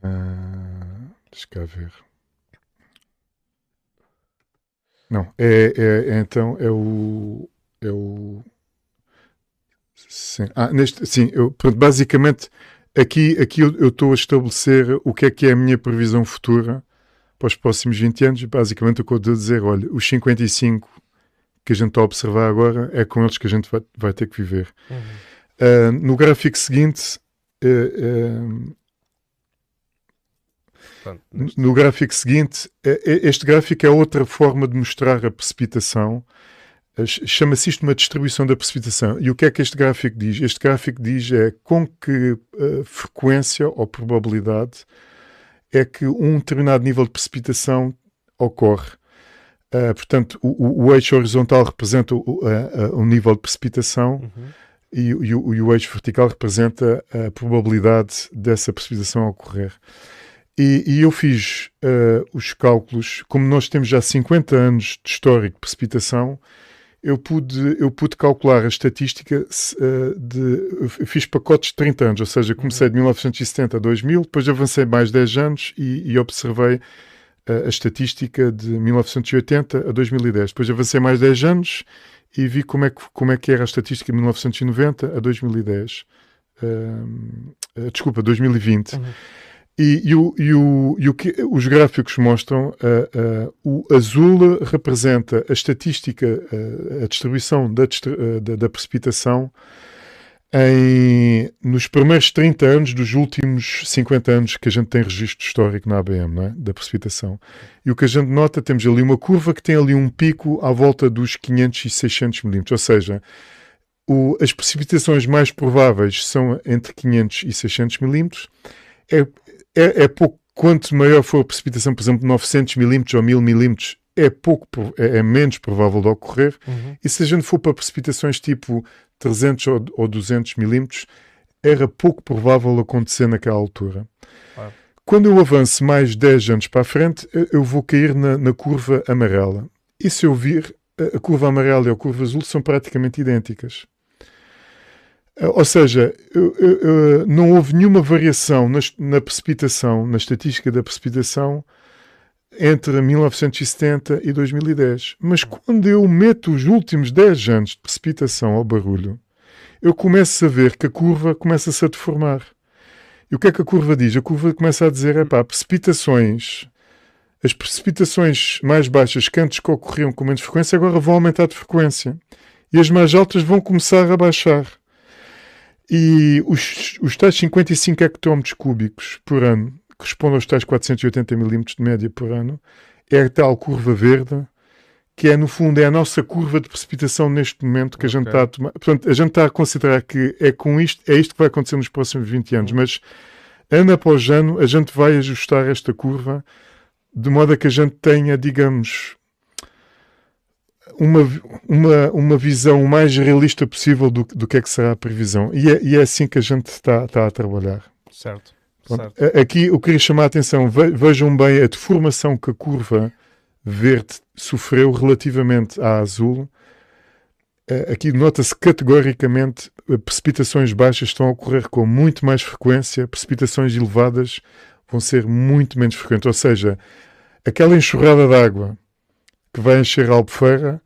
Uh, deixa cá ver. Não, é, é, é, então é o. É o sim, ah, neste, sim eu, pronto, basicamente aqui, aqui eu estou a estabelecer o que é que é a minha previsão futura para os próximos 20 anos. Basicamente, o que eu estou a dizer, olha, os 55 que a gente está a observar agora é com eles que a gente vai, vai ter que viver. Uhum. Uh, no gráfico seguinte, uh, uh, no gráfico seguinte, este gráfico é outra forma de mostrar a precipitação. Chama-se isto uma distribuição da precipitação. E o que é que este gráfico diz? Este gráfico diz é com que frequência ou probabilidade é que um determinado nível de precipitação ocorre. Uh, portanto, o, o, eixo horizontal representa o, uh, uh, o nível de precipitação uhum. e, e, o, e, o, eixo vertical representa a probabilidade dessa precipitação ocorrer. E, e eu fiz os cálculos, como nós temos já 50 anos de histórico de precipitação, eu pude, eu pude calcular a estatística de. fiz pacotes de 30 anos, ou seja, comecei uhum. de 1970 a 2000, depois avancei mais 10 anos e, e observei a, estatística de 1980 a 2010. Depois avancei mais 10 anos e vi como é que, como é que era a estatística de 1990 a 2010. Uh, uh, desculpa, 2020. Uhum. E, e, o, e, o, e o que os gráficos mostram, uh, o azul representa a estatística, a distribuição da, da, da precipitação em, nos primeiros 30 anos dos últimos 50 anos que a gente tem registro histórico na ABM, é? da precipitação. E o que a gente nota, temos ali uma curva que tem ali um pico à volta dos 500 e 600 milímetros, ou seja, o, as precipitações mais prováveis são entre 500 e 600 milímetros. É, é, é pouco, quanto maior for a precipitação, por exemplo, 900 milímetros ou 1000 milímetros, é pouco, é, é, menos provável de ocorrer. Uhum. E se a gente for para precipitações tipo 300 ou, ou 200 milímetros, era pouco provável acontecer naquela altura. Ah. Quando eu avanço mais 10 anos para a frente, eu vou cair na, na curva amarela. E se eu vir, a curva amarela e a curva azul são praticamente idênticas. Ou seja, eu, não houve nenhuma variação na, precipitação, na estatística da precipitação, entre 1970 e 2010. Mas quando eu meto os últimos 10 anos de precipitação ao barulho, eu começo a ver que a curva começa-se a deformar. E o que é que a curva diz? A curva começa a dizer, pá, precipitações, as precipitações mais baixas que antes ocorriam com menos frequência, agora vão aumentar de frequência. E as mais altas vão começar a baixar. E os, os tais 55 hectómetros cúbicos por ano corresponde aos tais 480 milímetros de média por ano, é a tal curva verde, que é, no fundo, é a nossa curva de precipitação neste momento que okay. a gente está a tomar. Portanto, a gente está a considerar que é com isto, é isto que vai acontecer nos próximos 20 anos, mas ano após ano a gente vai ajustar esta curva de modo a que a gente tenha, digamos, uma, uma, uma visão mais realista possível do, do que é que será a previsão. E é, e é assim que a gente está, está a trabalhar. Certo. Aqui eu queria chamar a atenção, vejam bem a deformação que a curva verde sofreu relativamente à azul. Aqui nota-se categoricamente precipitações baixas estão a ocorrer com muito mais frequência, precipitações elevadas vão ser muito menos frequentes. Ou seja, aquela enxurrada de água que vai encher a albufeira,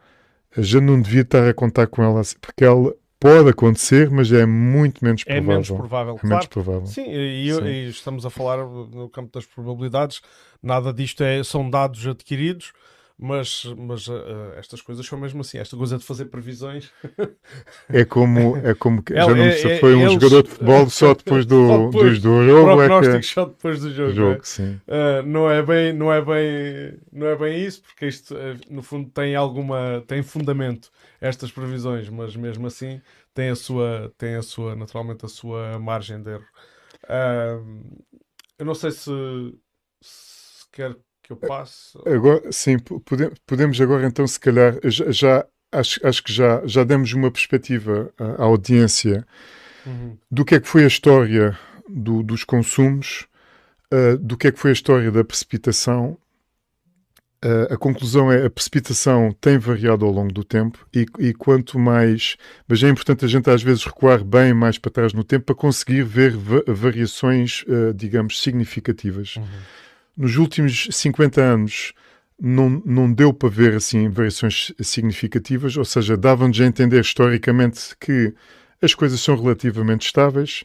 gente não devia estar a contar com ela, porque ela Pode acontecer, mas é muito menos provável. É menos provável, é claro. Menos provável. Sim, e, Sim. e, estamos a falar no campo das probabilidades. Nada disto é, são dados adquiridos. Mas, mas uh, estas coisas são mesmo assim. Esta coisa de fazer previsões é como, é como que, já não é, é, foi um eles, jogador de futebol só depois do, depois, do, do jogo. É que, só depois do jogo. jogo. Uh, não, é bem, não, é bem, não é bem isso, porque isto no fundo tem alguma tem fundamento estas previsões, mas mesmo assim tem a sua, tem a sua naturalmente a sua margem de erro. Uh, eu não sei se, se quer que eu passe. Agora, sim, podemos agora então, se calhar, já, acho, acho que já, já demos uma perspectiva à, audiência uhum. do que é que foi a história do, dos consumos, uh, do que é que foi a história da precipitação. Uh, a conclusão é a precipitação tem variado ao longo do tempo e, e, quanto mais. Mas é importante a gente às vezes recuar bem mais para trás no tempo para conseguir ver va variações, uh, digamos, significativas. Uhum nos últimos 50 anos não, não deu para ver assim variações significativas, ou seja, davam-nos a entender historicamente que as coisas são relativamente estáveis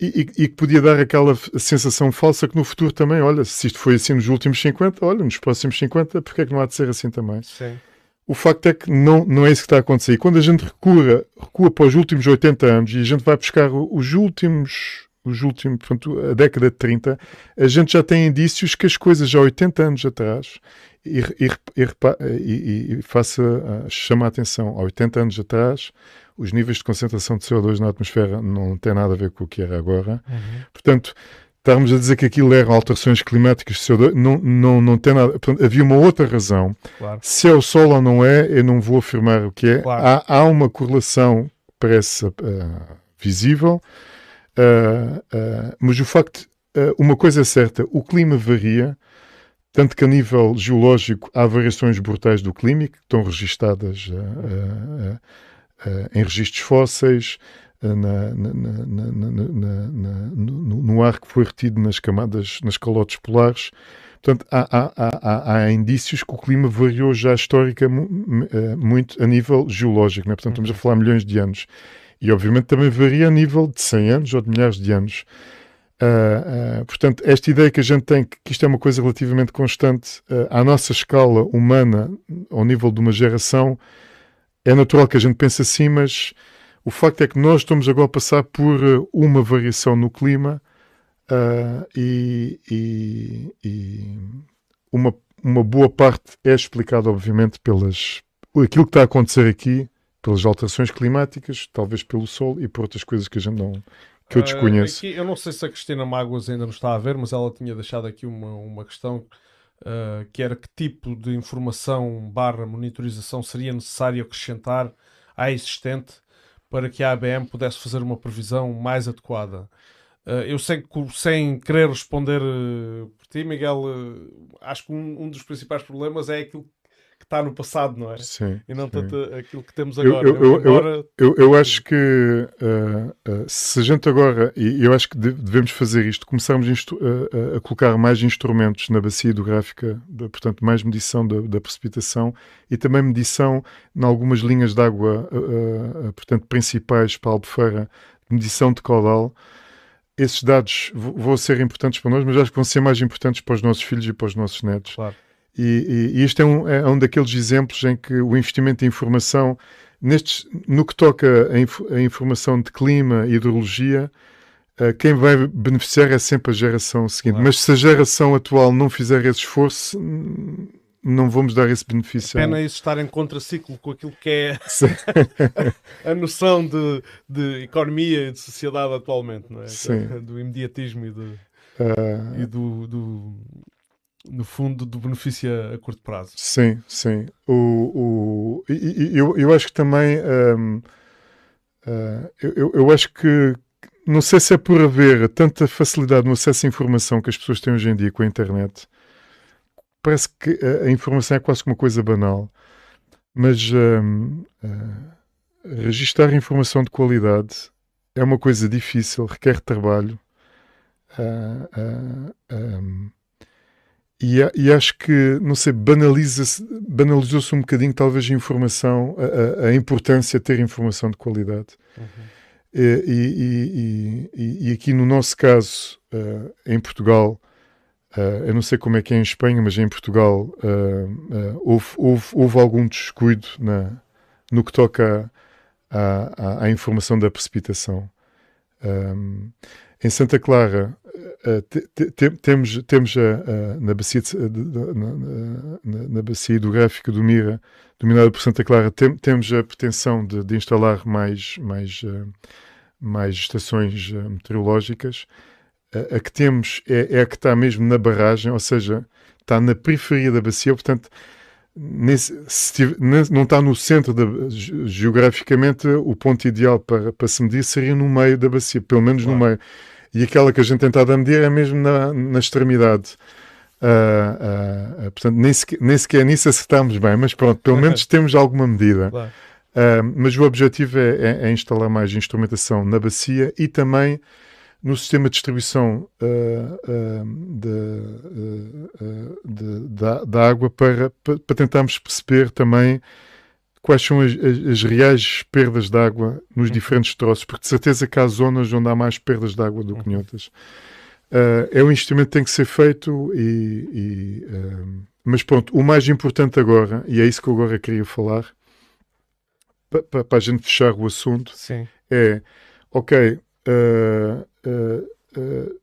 e, que podia dar aquela sensação falsa que no futuro também, olha, se isto foi assim nos últimos 50, olha, nos próximos 50, porque é que não há de ser assim também? Sim. O facto é que não, não é isso que está a acontecer. E quando a gente recua, recua para os últimos 80 anos e a gente vai buscar os últimos os últimos, portanto, a década de 30, a gente já tem indícios que as coisas já há 80 anos atrás, e, e, e, e faça chama a atenção, há 80 anos atrás, os níveis de concentração de CO2 na atmosfera não têm nada a ver com o que era agora. Uhum. Portanto, estarmos a dizer que aquilo eram alterações climáticas de CO2, não, não, não tem nada. Portanto, havia uma outra razão. Claro. Se é o Sol ou não é, eu não vou afirmar o que é. Claro. Há, há uma correlação, parece uh, visível, Uh, uh, mas o facto, uh, uma coisa é certa, o clima varia, tanto que a nível geológico há variações brutais do clima que estão registadas em registros fósseis, na, na, na, no, no, ar que foi retido nas camadas, nas calotes polares. Portanto, há, há, há, há, indícios que o clima variou já histórica muito a nível geológico, né? portanto, estamos a falar milhões de anos. E obviamente também varia a nível de 100 anos ou de milhares de anos. Uh, uh, portanto, esta ideia que a gente tem que, que isto é uma coisa relativamente constante uh, à nossa escala humana, ao nível de uma geração, é natural que a gente pense assim, mas o facto é que nós estamos agora a passar por uma variação no clima e, e, e, uma, uma boa parte é explicada, obviamente, pelas aquilo que está a acontecer aqui pelas alterações climáticas, talvez pelo sol e por outras coisas que a gente não que eu ah, desconheço. Uh, aqui, eu não sei se a Cristina Mágoas ainda nos está a ver, mas ela tinha deixado aqui uma, uma questão uh, que era que tipo de informação barra monitorização seria necessário acrescentar à existente para que a ABM pudesse fazer uma previsão mais adequada. Uh, eu sei que sem querer responder por ti, Miguel, acho que um, um dos principais problemas é aquilo que está no passado, não é? Sim. E não sim. tanto aquilo que temos agora. Eu, eu, eu, eu, eu acho que uh, uh, se a gente agora, e eu acho que devemos fazer isto, começarmos a, a, colocar mais instrumentos na bacia hidrográfica, de, portanto, mais medição da, da, precipitação e também medição em algumas linhas de água, uh, portanto, principais para a Albufeira, medição de caudal esses dados vão ser importantes para nós, mas acho que vão ser mais importantes para os nossos filhos e para os nossos netos. Claro. E, e, e este é um, é um daqueles exemplos em que o investimento em informação, nestes, no que toca a, inf, a informação de clima e hidrologia, uh, quem vai beneficiar é sempre a geração seguinte. Claro. Mas se a geração atual não fizer esse esforço, não vamos dar esse benefício. É pena isso estar em contraciclo com aquilo que é a, noção de, de economia e de sociedade atualmente, não é? Sim. Do imediatismo e, de, uh... e do, do, no fundo, do benefício a, curto prazo. Sim, sim. O, o, e, eu, eu acho que também. Um, uh, ah, eu, eu acho que. Não sei se é por haver tanta facilidade no acesso à informação que as pessoas têm hoje em dia com a internet. Parece que a, informação é quase uma coisa banal. Mas um, uh, registar informação de qualidade é uma coisa difícil, requer trabalho. Uh, um, e, e, acho que, não sei, banaliza banalizou-se um bocadinho, talvez, a informação, a, a, importância de ter informação de qualidade. Uhum. E, e, e, aqui no nosso caso, uh, em Portugal, Uh, eu não sei como é que é em Espanha, mas em Portugal uh, houve, houve, houve, algum descuido na, no que toca à, à, à informação da precipitação. Um, em Santa Clara te, te, temos, temos a, a, na, bacia de, na, na, na, bacia hidrográfica do Mira, dominada por Santa Clara, tem, temos a pretensão de, de instalar mais, mais, mais estações meteorológicas. A, a, que temos é, é a que está mesmo na barragem, ou seja, está na periferia da bacia, portanto Nesse, se, não está no centro, da, geograficamente, o ponto ideal para, para se medir seria no meio da bacia, pelo menos claro. no meio. E aquela que a gente tentado medir é mesmo na, na extremidade. Uh, uh, portanto, nem sequer, nem sequer nisso acertamos bem, mas pronto, pelo menos temos alguma medida. Claro. Uh, mas o objetivo é, é, é, instalar mais instrumentação na bacia e também no sistema de distribuição uh, uh, de, de, de, da água para, para, tentarmos perceber também quais são as, as, reais perdas de água nos uhum. diferentes troços, porque de certeza que há zonas onde há mais perdas de água do que uhum. outras. Uh, é um instrumento que tem que ser feito e, e mas pronto, o mais importante agora, e é isso que eu agora queria falar, para a gente fechar o assunto, Sim. é ok, uh, uh, uh,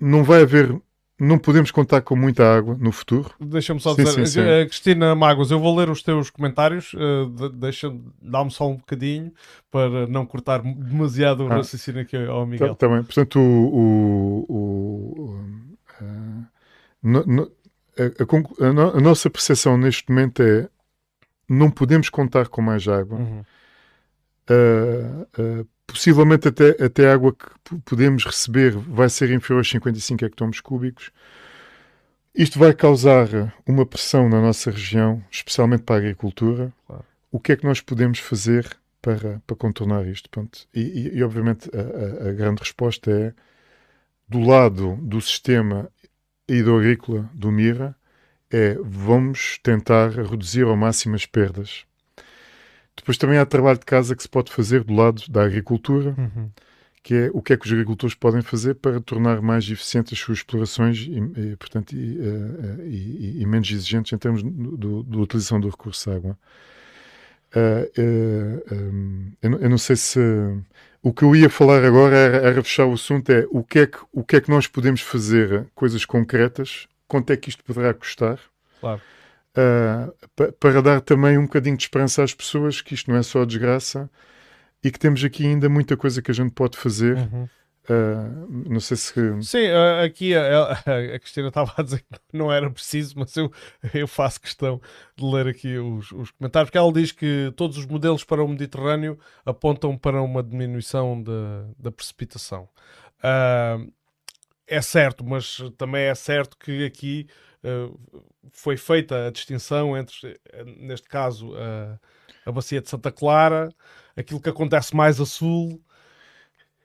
não vai haver, não podemos contar com muita água no futuro. Deixa-me só sim, dizer, sim, sim. Eh, Cristina Magos, eu vou ler os teus comentários, deixa, dá-me só um bocadinho para não cortar demasiado o ah, raciocínio aqui ao Miguel. Tá, tá bem, portanto, o, o, o no, no, a, a, a, nossa percepção neste momento é não podemos contar com mais água. Uhum. Uh, uh, possivelmente até, até a água que podemos receber vai ser inferior aos 55 hectómetros cúbicos. Isto vai causar uma pressão na nossa região, especialmente para a agricultura. Claro. O que é que nós podemos fazer para, para contornar isto? Pronto. E, e, e, obviamente, a, a, a, grande resposta é do lado do sistema hidroagrícola do MIRA, é vamos tentar reduzir ao máximo as perdas depois também há trabalho de casa que se pode fazer do lado da agricultura, uhum. que é o que é que os agricultores podem fazer para tornar mais eficientes as suas explorações e, e portanto, e, uh, e, e, menos exigentes em termos da utilização do recurso de água. Uh, uh, um, eu, eu, não sei se o que eu ia falar agora era, era, fechar o assunto é o que é que o que é que nós podemos fazer coisas concretas quanto é que isto poderá custar claro uh, para dar também um bocadinho de esperança às pessoas que isto não é só desgraça e que temos aqui ainda muita coisa que a gente pode fazer. Uhum. Uh, não sei se. Sim, uh, aqui a, a, Cristina estava a dizer que não era preciso, mas eu, eu faço questão de ler aqui os, os, comentários, porque ela diz que todos os modelos para o Mediterrâneo apontam para uma diminuição da precipitação. Uh, é certo, mas também é certo que aqui foi feita a distinção entre, eh, neste caso, a, a bacia de Santa Clara, aquilo que acontece mais a sul.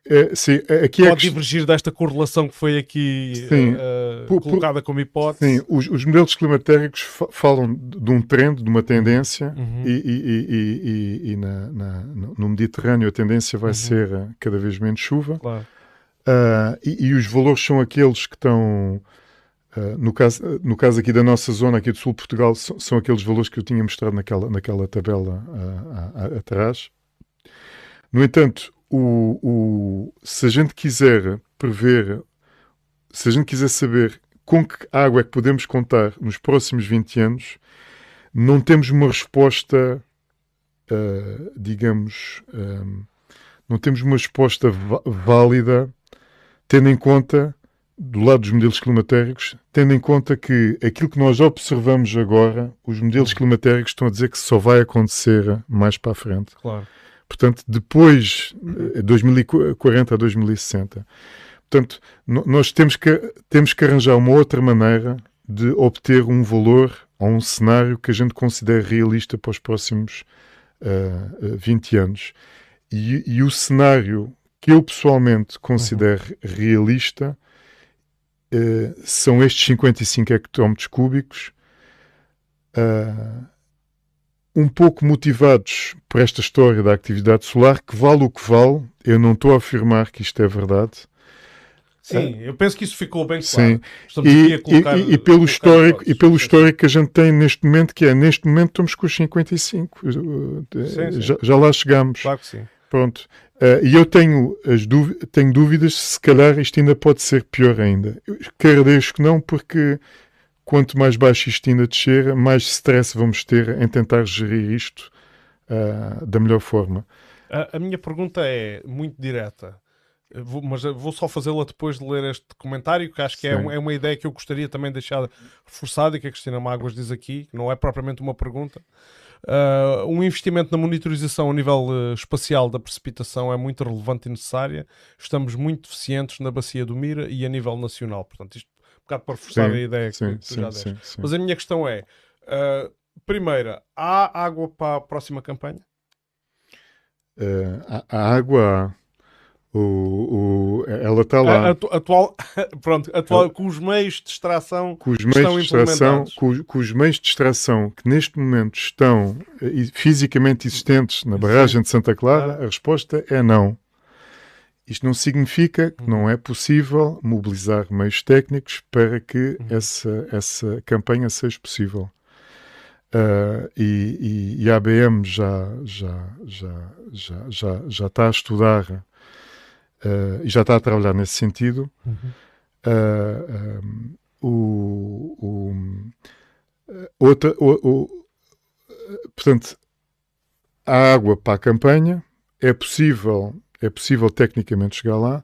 É, sim, aqui é pode é divergir desta correlação que foi aqui sim, uh, por, colocada como hipótese. Sim, os, os, modelos climatéricos falam de um trend, de uma tendência, uhum. e, e, e, e na, na, no Mediterrâneo a tendência vai uhum. ser cada vez menos chuva. Claro. Uh, e, os valores são aqueles que estão Uh, no, caso, no caso aqui da nossa zona, aqui do sul de Portugal, são, são aqueles valores que eu tinha mostrado naquela, naquela tabela uh, atrás. No entanto, o, o, se a gente quiser prever, se a gente quiser saber com que água é que podemos contar nos próximos 20 anos, não temos uma resposta, uh, digamos, não temos uma resposta válida, tendo em conta do lado dos modelos climatéricos, tendo em conta que aquilo que nós observamos agora, os modelos climatéricos estão a dizer que só vai acontecer mais para a frente. Claro. Portanto, depois, de 2040 a 2060. Portanto, nós temos que, temos que arranjar uma outra maneira de obter um valor ou um cenário que a gente considere realista para os próximos uh, uh 20 anos. E, e, o cenário que eu pessoalmente considero uhum. realista uh, são estes 55 hectómetros cúbicos, uh, um pouco motivados por esta história da atividade solar, que vale o que vale, eu não estou a afirmar que isto é verdade, Sim, eu penso que isso ficou bem claro. Sim. E, colocar, e, e, pelo histórico, e pelo histórico que a gente tem neste momento, que é neste momento estamos com os 55. Sim, sim. Já, já lá chegamos. Claro que sim. Pronto. Uh, e eu tenho, as tenho dúvidas se calhar isto ainda pode ser pior ainda. Eu quero Deus que não, porque quanto mais baixo isto ainda descer, mais stress vamos ter em tentar gerir isto uh, da melhor forma. A, a minha pergunta é muito direta. Vou, mas vou só fazê-la depois de ler este comentário, que acho que é, um, é, uma ideia que eu gostaria também de deixar reforçada e que a Cristina Mágoas diz aqui, não é propriamente uma pergunta. Uh, um investimento na monitorização a nível uh, espacial da precipitação é muito relevante e necessária. Estamos muito deficientes na bacia do Mira e a nível nacional. Portanto, isto um bocado para reforçar sim, a ideia que sim, tu sim, já deste. Mas a minha questão é: uh, primeira, há água para a próxima campanha? a água o, o, ela está lá. atual, pronto, atual, com os meios de extração com os meios de extração, com, com, os meios de extração que neste momento estão eh, fisicamente existentes na barragem Sim. de Santa Clara, a resposta é não. Isto não significa que não é possível mobilizar meios técnicos para que uhum. essa, essa campanha seja possível. Uh, e, e, e, a ABM já, já, já, já, já, já está a estudar uh, e já está a trabalhar nesse sentido. Uhum. Uh, um, o, o, outra, o, o, portanto, a água para a campanha é possível, é possível tecnicamente chegar lá.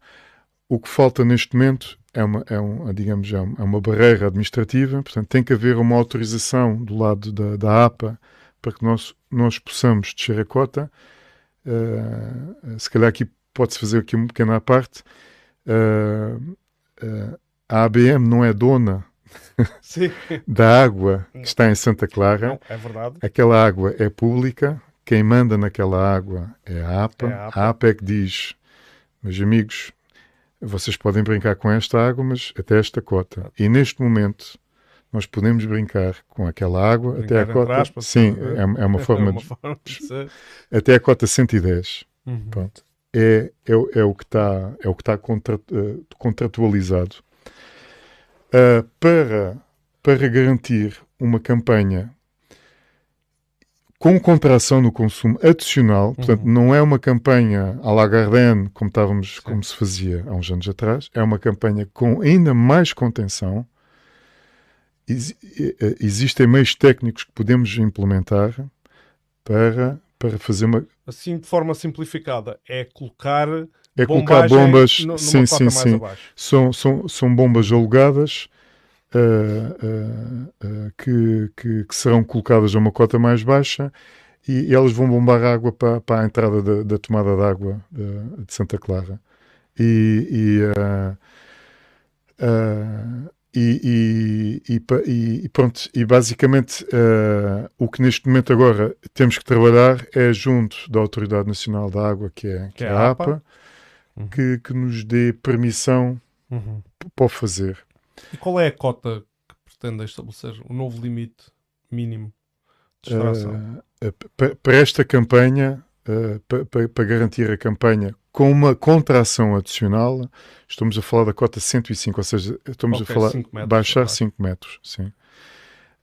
O que falta neste momento é uma, é um, digamos, é uma barreira administrativa, portanto, tem que haver uma autorização do lado da, da APA para que nós, nós possamos descer a cota. Uh, se calhar aqui pode-se fazer aqui uma pequena parte. Uh, uh, a ABM não é dona da água que está em Santa Clara. Não, é verdade. Aquela água é pública. Quem manda naquela água é a APA. É a, APA. a APA é que diz, meus amigos, vocês podem brincar com esta água, mas até esta cota. E neste momento nós podemos brincar com aquela água brincar até a cota. Aspas, sim, é, é, uma forma, é uma forma de, de até a cota 110. Uhum. Pronto é, é, é o que está é o que está contra, uh, contratualizado uh, para para garantir uma campanha com contração no consumo adicional, uhum. portanto não é uma campanha à Lagardère como estávamos Sim. como se fazia há uns anos atrás, é uma campanha com ainda mais contenção. Ex eh, existem meios técnicos que podemos implementar para para fazer uma. Assim, de forma simplificada, é colocar. É colocar bombas. No, sim, sim, sim. São, são, são bombas alugadas uh, uh, uh, que, que, que, serão colocadas a uma cota mais baixa e, e elas vão bombar água para, para a entrada da, da tomada de água de, de Santa Clara. E. e e, e, e, e, pronto, e basicamente uh, o que neste momento agora temos que trabalhar é junto da Autoridade Nacional da Água, que é, que, que é a APA, APA uhum. que, que, nos dê permissão uhum. para o fazer. E qual é a cota que pretende estabelecer? O novo limite mínimo de extração? Uh, para esta campanha, uh, para, para garantir a campanha com uma contração adicional, estamos a falar da cota 105, ou seja, estamos okay, a falar metros, baixar 5 metros. Sim.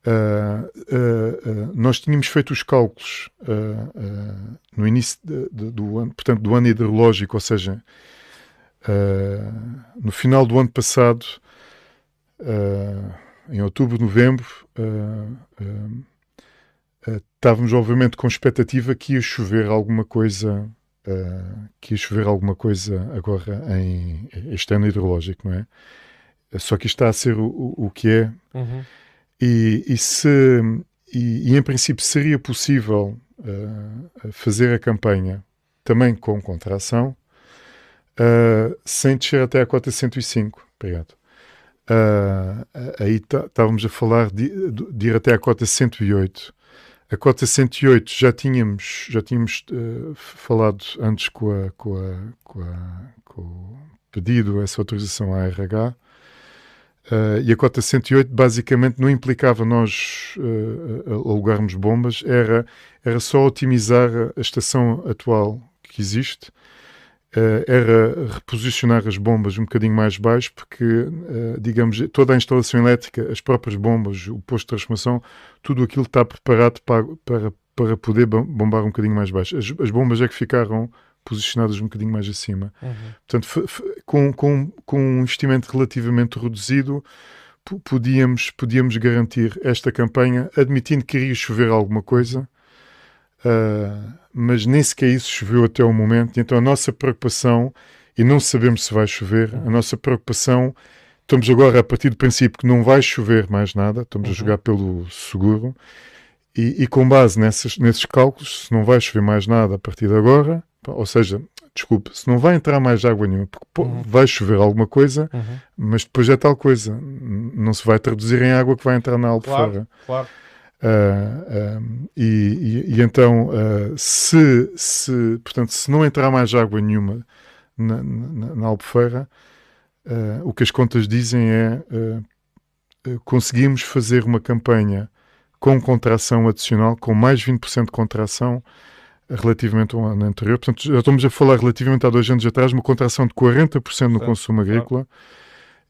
Uh, uh, uh, nós tínhamos feito os cálculos no início de, de, do ano, portanto, do ano hidrológico, ou seja, no final do ano passado, em outubro, novembro, estávamos obviamente com expectativa que ia chover alguma coisa uh, que chover alguma coisa agora em este ano hidrológico, não é? Só que isto está a ser o, o, o que é. Uhum. E, e, se, e, e, em princípio seria possível uh, fazer a campanha também com contração, uh, sem descer até a cota 105. Obrigado. Uh, aí estávamos a falar de, de, ir até a cota 108. A cota 108 já tínhamos, já tínhamos uh, falado antes com, a, com, a, com, a, com, o pedido, essa autorização à RH. Uh, e a cota 108 basicamente não implicava nós uh, alugarmos bombas, era, era só otimizar a estação atual que existe uh, era reposicionar as bombas um bocadinho mais baixo, porque, uh, digamos, toda a instalação elétrica, as próprias bombas, o posto de transformação, tudo aquilo está preparado para, para, para poder bombar um bocadinho mais baixo. As, as bombas é que ficaram posicionadas um bocadinho mais acima. Uhum. Portanto, com, com, com um investimento relativamente reduzido, podíamos, podíamos garantir esta campanha, admitindo que iria chover alguma coisa, uh, mas nem sequer isso choveu até o momento. Então a nossa preocupação, e não sabemos se vai chover, a nossa preocupação, estamos agora a partir do princípio que não vai chover mais nada, estamos uhum. a jogar pelo seguro, e, e, com base nessas, nesses cálculos, se não vai chover mais nada a partir de agora, ou seja, desculpe, se não vai entrar mais água nenhuma, porque uhum. vai chover alguma coisa, uhum. mas depois é tal coisa, não se vai traduzir em água que vai entrar na albufeira. Claro, claro. Uh, uh, e, e, e, então, uh, se, se, portanto, se não entrar mais água nenhuma na, na, na albufeira, o que as contas dizem é conseguimos fazer uma campanha com contração adicional, com mais 20% de contração relativamente ao ano anterior. Portanto, já estamos a falar relativamente há dois anos atrás, uma contração de 40% no consumo agrícola.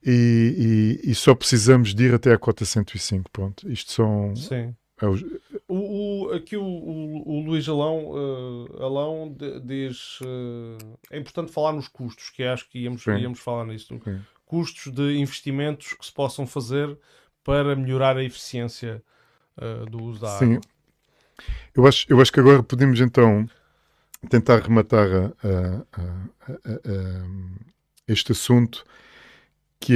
E, e, e, só precisamos de ir até a cota 105. Pronto, isto são. Sim. É o... O, o, aqui o, o, Luís Alão, uh, Alão diz uh, é importante falar nos custos, que acho que íamos, íamos falar nisso. Sim. Custos de investimentos que se possam fazer para melhorar a eficiência uh, do uso da Sim. água. Eu acho, eu acho que agora podemos então tentar rematar a, a, a, este assunto, que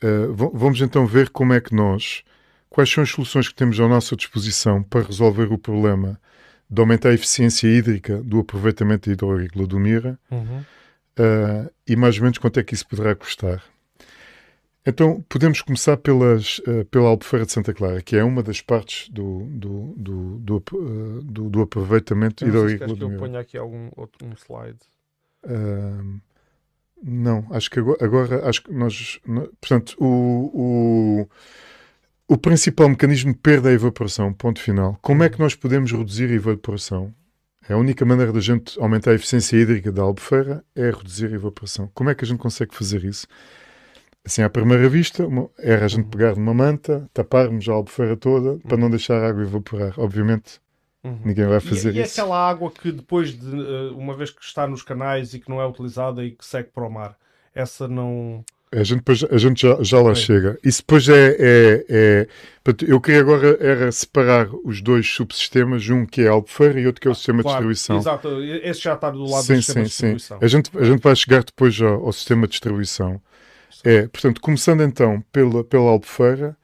é, vamos então ver como é que nós, quais são as soluções que temos à nossa disposição para resolver o problema de aumentar a eficiência hídrica do aproveitamento hidroagrícola do Mira uhum. uh, e mais ou menos quanto é que isso poderá custar. Então, podemos começar pelas, uh, pela Albufeira de Santa Clara, que é uma das partes do, do, do, do, uh, do, do aproveitamento hidroagrícola do que eu ponho aqui algum outro, um slide. Não, acho que agora, agora acho que nós, portanto, o, o, o principal mecanismo de perda é a evaporação, ponto final. Como é que nós podemos reduzir a evaporação? É a única maneira da gente aumentar a eficiência hídrica da Albufeira é reduzir a evaporação. Como é que a gente consegue fazer isso? assim à primeira vista, era a gente pegar numa manta, taparmos a albufeira toda para não deixar a água evaporar. Obviamente, uhum. ninguém vai fazer e, isso. E aquela água que depois, de, eh, uma vez que está nos canais e que não é utilizada e que segue para o mar, essa não. A gente, a gente já, já lá chega. Isso depois é, é, é, Eu queria agora era separar os dois subsistemas, um que é a albufeira e outro que é o sistema claro, de distribuição. Exato, esse já está do lado sim, do sistema sim, de distribuição. Sim. A gente, a gente vai chegar depois ao, ao sistema de distribuição. É, portanto, começando então pela, pela albufeira,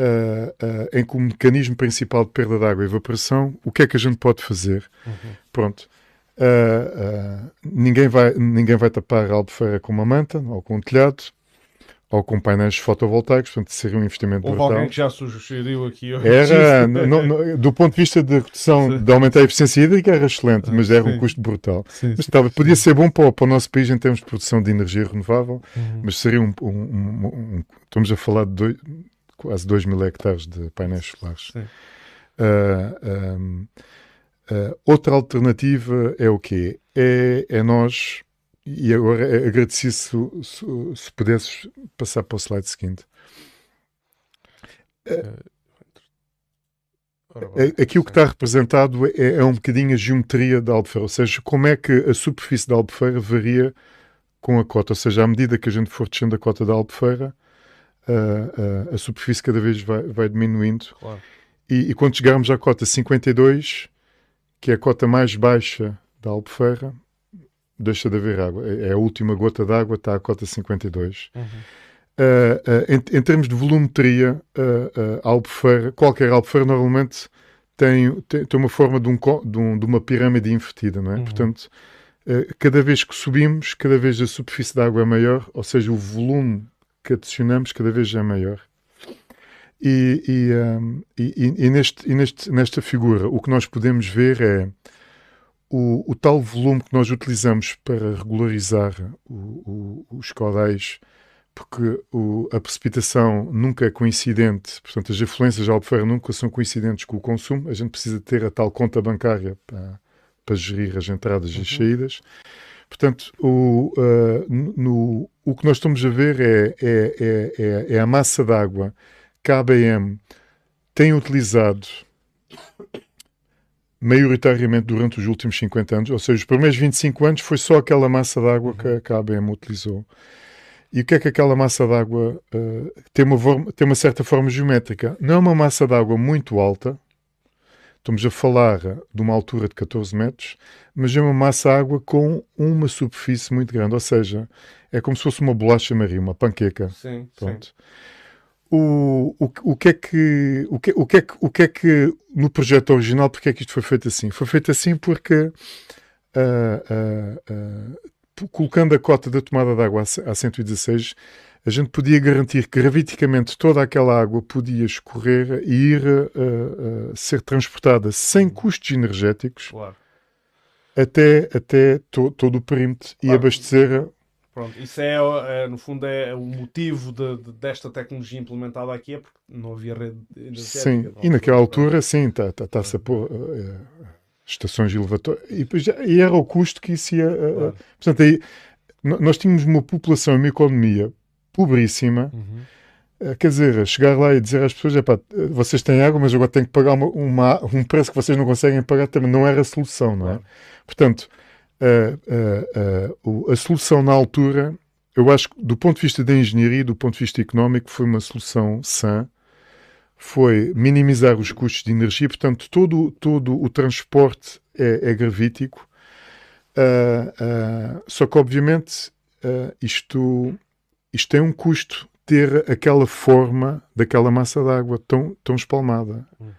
uh, uh, em que o mecanismo principal de perda de água e evaporação, o que é que a gente pode fazer? Uhum. Pronto. Uh, ninguém, vai, ninguém vai tapar a albufeira com uma manta ou com um telhado ou com painéis fotovoltaicos, portanto seria um investimento Houve brutal. alguém que já sugeriu aqui. Era, do ponto de vista de redução, de aumentar a eficiência hídrica, era excelente, mas era sim. um custo brutal. Sim, mas sim, podia ser bom para, para, o nosso país em termos de produção de energia renovável, uhum. mas seria um, um, um, Estamos a falar de dois, quase 2 mil hectares de painéis solares. Uh, uh, outra alternativa é o quê? É, é nós e agora agradeci se, se, se pudesses passar para o slide seguinte. Aqui o que está representado é, é, um bocadinho a geometria da albufeira, ou seja, como é que a superfície da albufeira varia com a cota, ou seja, à medida que a gente for descendo a cota da albufeira, a, a, a superfície cada vez vai, vai diminuindo. Claro. E, e, quando chegarmos à cota 52, que é a cota mais baixa da albufeira, deixa de haver água. É, é a última gota d'água, está à cota 52. Uhum. Uh, uh, em, em, termos de volumetria, uh, albufeira, qualquer albufeira normalmente tem, tem, tem uma forma de, um, de, um, de, uma pirâmide invertida, não é? Uhum. Portanto, cada vez que subimos, cada vez a superfície da água é maior, ou seja, o volume que adicionamos cada vez é maior. E, e, um, e, e neste, neste, nesta figura, o que nós podemos ver é o, o, tal volume que nós utilizamos para regularizar o, o, os caudais, porque a precipitação nunca é coincidente, portanto, as afluências de albufeira nunca são coincidentes com o consumo, a gente precisa ter a tal conta bancária para, para gerir as entradas uhum. e as saídas. Portanto, o, uh, no, o que nós estamos a ver é, é, é, é, é a massa d'água que a ABM tem utilizado maioritariamente durante os últimos 50 anos, ou seja, os primeiros 25 anos foi só aquela massa d'água que, que a ABM utilizou. E o que é que aquela massa d'água uh, tem, uma tem uma certa forma geométrica? Não é uma massa d'água muito alta, estamos a falar de uma altura de 14 metros, mas é uma massa d'água com uma superfície muito grande, ou seja, é como se fosse uma bolacha maria, uma panqueca. Sim, Pronto. Sim. O, o, o, que é que, o, que, o, que é que, o que é que no projeto original, porque é que isto foi feito assim? Foi feito assim porque uh, uh, colocando a cota da tomada de água a, a 116, a gente podia garantir que graviticamente toda aquela água podia escorrer e ir ser transportada sem custos energéticos claro. até, até to, todo o perímetro claro. e abastecer Pronto, isso é, é, no fundo, é o motivo de, de, desta tecnologia implementada aqui, é porque não havia rede energética. Sim, e naquela altura, sim, está-se tá, tá a pôr uh, estações elevatórias, e, e era o custo que isso ia... Uh, claro. Portanto, aí, nós tínhamos uma população, uma economia pobríssima, uhum. uh, quer dizer, chegar lá e dizer às pessoas, vocês têm água, mas agora têm que pagar uma, uma, um preço que vocês não conseguem pagar, também não era a solução, não é? Claro. Portanto a, a, a solução na altura, eu acho que do ponto de vista da engenharia, do ponto de vista económico, foi uma solução sã. Foi minimizar os custos de energia, portanto, todo, todo o transporte é, é gravítico. Uh, uh, só que, obviamente, uh, isto, isto tem um custo ter aquela forma daquela massa d'água tão, tão espalmada. Hum.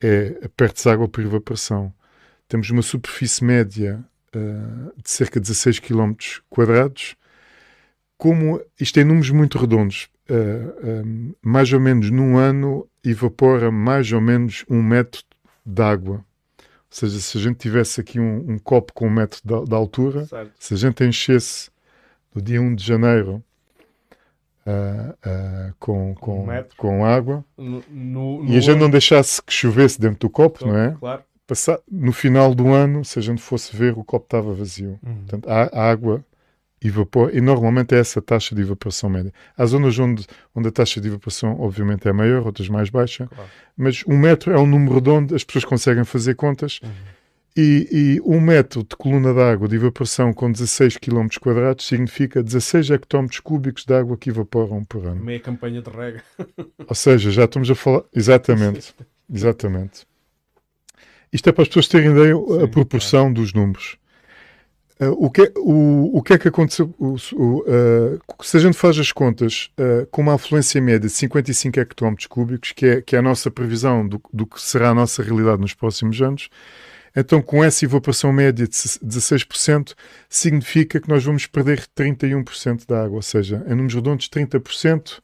É, perde-se água por evaporação. Temos uma superfície média uh, de cerca de 16 km quadrados. Como isto é números muito redondos, uh, um, mais ou menos num ano evapora mais ou menos um metro de água. Ou seja, se a gente tivesse aqui um, um copo com um metro de, altura, certo. se a gente enchesse no dia 1 de janeiro Uh, uh, com, com, um com água no, no, e a gente não deixasse que chovesse dentro do copo, não é? Claro no final do ano, se a gente fosse ver, o copo estava vazio. Uhum. Portanto, a, água evapora, e normalmente é essa taxa de evaporação média. Há zonas onde, onde a taxa de evaporação, obviamente, é maior, outras mais baixa, claro. mas um metro é um número redondo, as pessoas conseguem fazer contas. Uhum. E, e, um metro de coluna de água de evaporação com 16 km quadrados significa 16 hectómetros cúbicos de água que evaporam por ano. Meia campanha de rega. Ou seja, já estamos a falar. Exatamente. Exatamente. Isto é para as pessoas terem ideia Sim, a proporção dos números. Uh, o, que é, o, o que é que aconteceu? O, o, uh, se a gente faz as contas uh, com uma afluência média de 55 hectómetros cúbicos, que é, que é a nossa previsão do, do que será a nossa realidade nos próximos anos, então com essa evaporação média de 16%, significa que nós vamos perder 31% da água, ou seja, em números redondos, 30%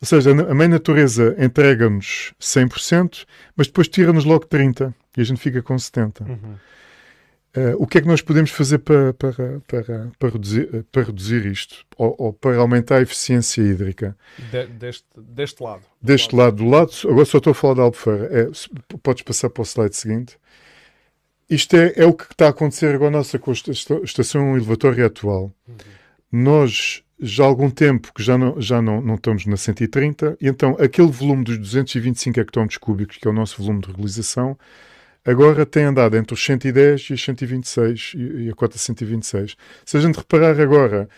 ou seja, a mãe natureza entrega-nos 100%, mas depois tira-nos logo 30% e a gente fica com 70%. Uhum. Uh, o que é que nós podemos fazer para, para, para, para, reduzir, eh, para reduzir isto? Ou, ou, para aumentar a eficiência hídrica? De, deste, deste lado. Deste lado. do lado, agora só estou a falar da Albufeira. É, podes passar para o slide seguinte. Isto é, é o que está a acontecer agora nossa estação elevatória atual. Uhum. Nós já há algum tempo que já não, já não, não estamos na 130, e então aquele volume dos 225 hectómetros cúbicos, que é o nosso volume de realização, agora tem andado entre os 110 e os 126 e a cota 126. Se a gente reparar agora,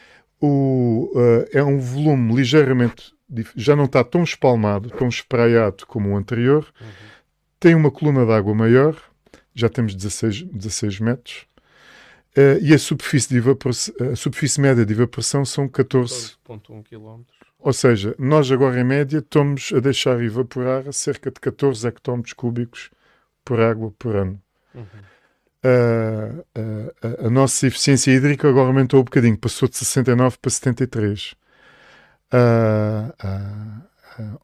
o, uh, é um volume ligeiramente já não está tão espalmado, tão espraiado como o anterior, uhum. tem uma coluna de água maior, já temos 16, 16 metros, Uh, e a superfície, de a superfície média de evaporação são 14,1 km. Ou seja, nós agora em média estamos a deixar evaporar cerca de 14 hectómetros cúbicos por água por ano. Uhum. Uh, uh, a nossa eficiência hídrica agora aumentou um bocadinho, passou de 69 para 73.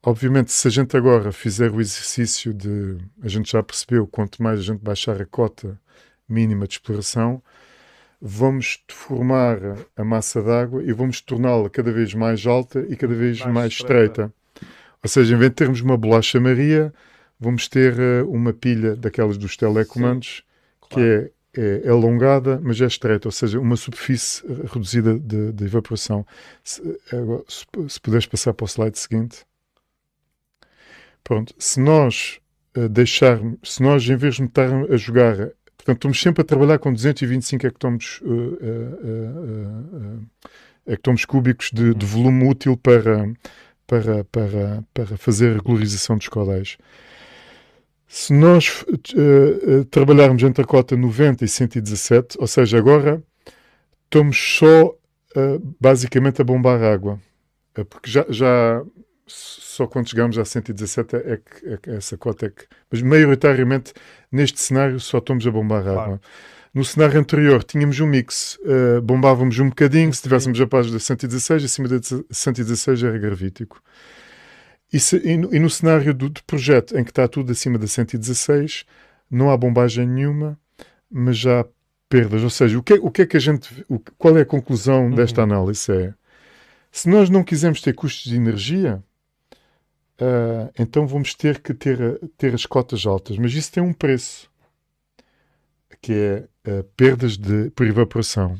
obviamente, se a gente agora fizer o exercício de. A gente já percebeu, quanto mais a gente baixar a cota mínima de exploração, vamos deformar a massa d'água e vamos torná-la cada vez mais alta e cada vez mais, mais estreita. estreita. Ou seja, em vez de termos uma bolacha Maria, vamos ter uh, uma pilha daquelas dos telecomandos, Sim, claro. que é alongada, mas é estreita, ou seja, uma superfície reduzida de, de evaporação. Se, se, se puderes passar para o slide seguinte. Pronto, se nós uh, deixarmos, se nós em vez de estar a jogar, portanto, estamos sempre a trabalhar com 225 hectómetros, uh, uh, hectómetros cúbicos de, de, volume útil para, para, para, para fazer a regularização dos caudais. Se nós uh, uh, trabalharmos entre a cota 90 e 117, ou seja, agora estamos só uh, basicamente a bombar água, porque já, já só quando chegamos a 117 é que, é que essa cota é que. Mas maioritariamente neste cenário só estamos a bombar claro. água. No cenário anterior tínhamos um mix, uh, bombávamos um bocadinho, se tivéssemos a página de 116, acima de 116 era gravítico. E, se, e, no, e no, cenário do, do, projeto em que está tudo acima de 116, não há bombagem nenhuma, mas já há perdas. Ou seja, o que, é, o que é que a gente. O, qual é a conclusão uhum. desta análise? É se nós não quisermos ter custos de energia, uh, então vamos ter que ter, ter as cotas altas. Mas isso tem um preço, que é uh, perdas de, por evaporação.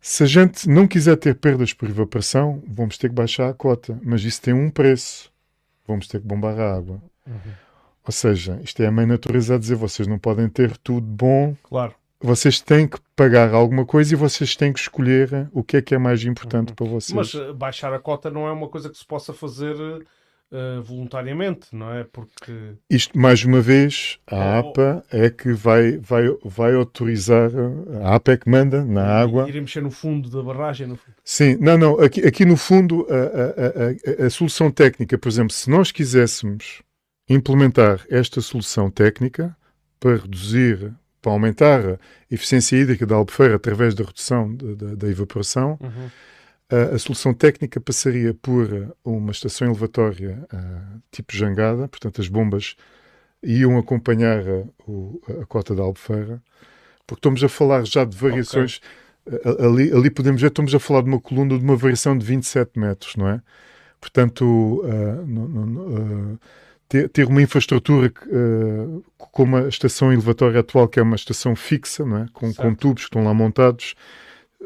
Se a gente não quiser ter perdas por evaporação, vamos ter que baixar a cota. Mas isso tem um preço vamos ter que bombar a água. Uhum. Ou seja, isto é a mãe natureza a dizer: vocês não podem ter tudo bom. Claro. Vocês têm que pagar alguma coisa e vocês têm que escolher o que é que é mais importante uhum. para vocês. Mas uh, baixar a cota não é uma coisa que se possa fazer uh, voluntariamente, não é? Porque. Isto, mais uma vez, a APA é que vai, vai, vai autorizar. A APA é que manda na água. Ir mexer no fundo da barragem. No... Sim, não, não. Aqui, aqui no fundo, a, a, a, a solução técnica, por exemplo, se nós quiséssemos implementar esta solução técnica para reduzir para aumentar a eficiência hídrica da Albufeira através da redução da evaporação, uhum a, solução técnica passaria por uma estação elevatória uh, tipo jangada, portanto as bombas iam acompanhar a, o, a cota da Albufeira, porque estamos a falar já de variações. Okay. Ali, ali podemos ver, estamos a falar de uma coluna de uma variação de 27 metros, não é? Portanto, uh, no, no, uh, ter, ter, uma infraestrutura uh, como a estação elevatória atual, que é uma estação fixa, não é? com, com tubos que estão lá montados,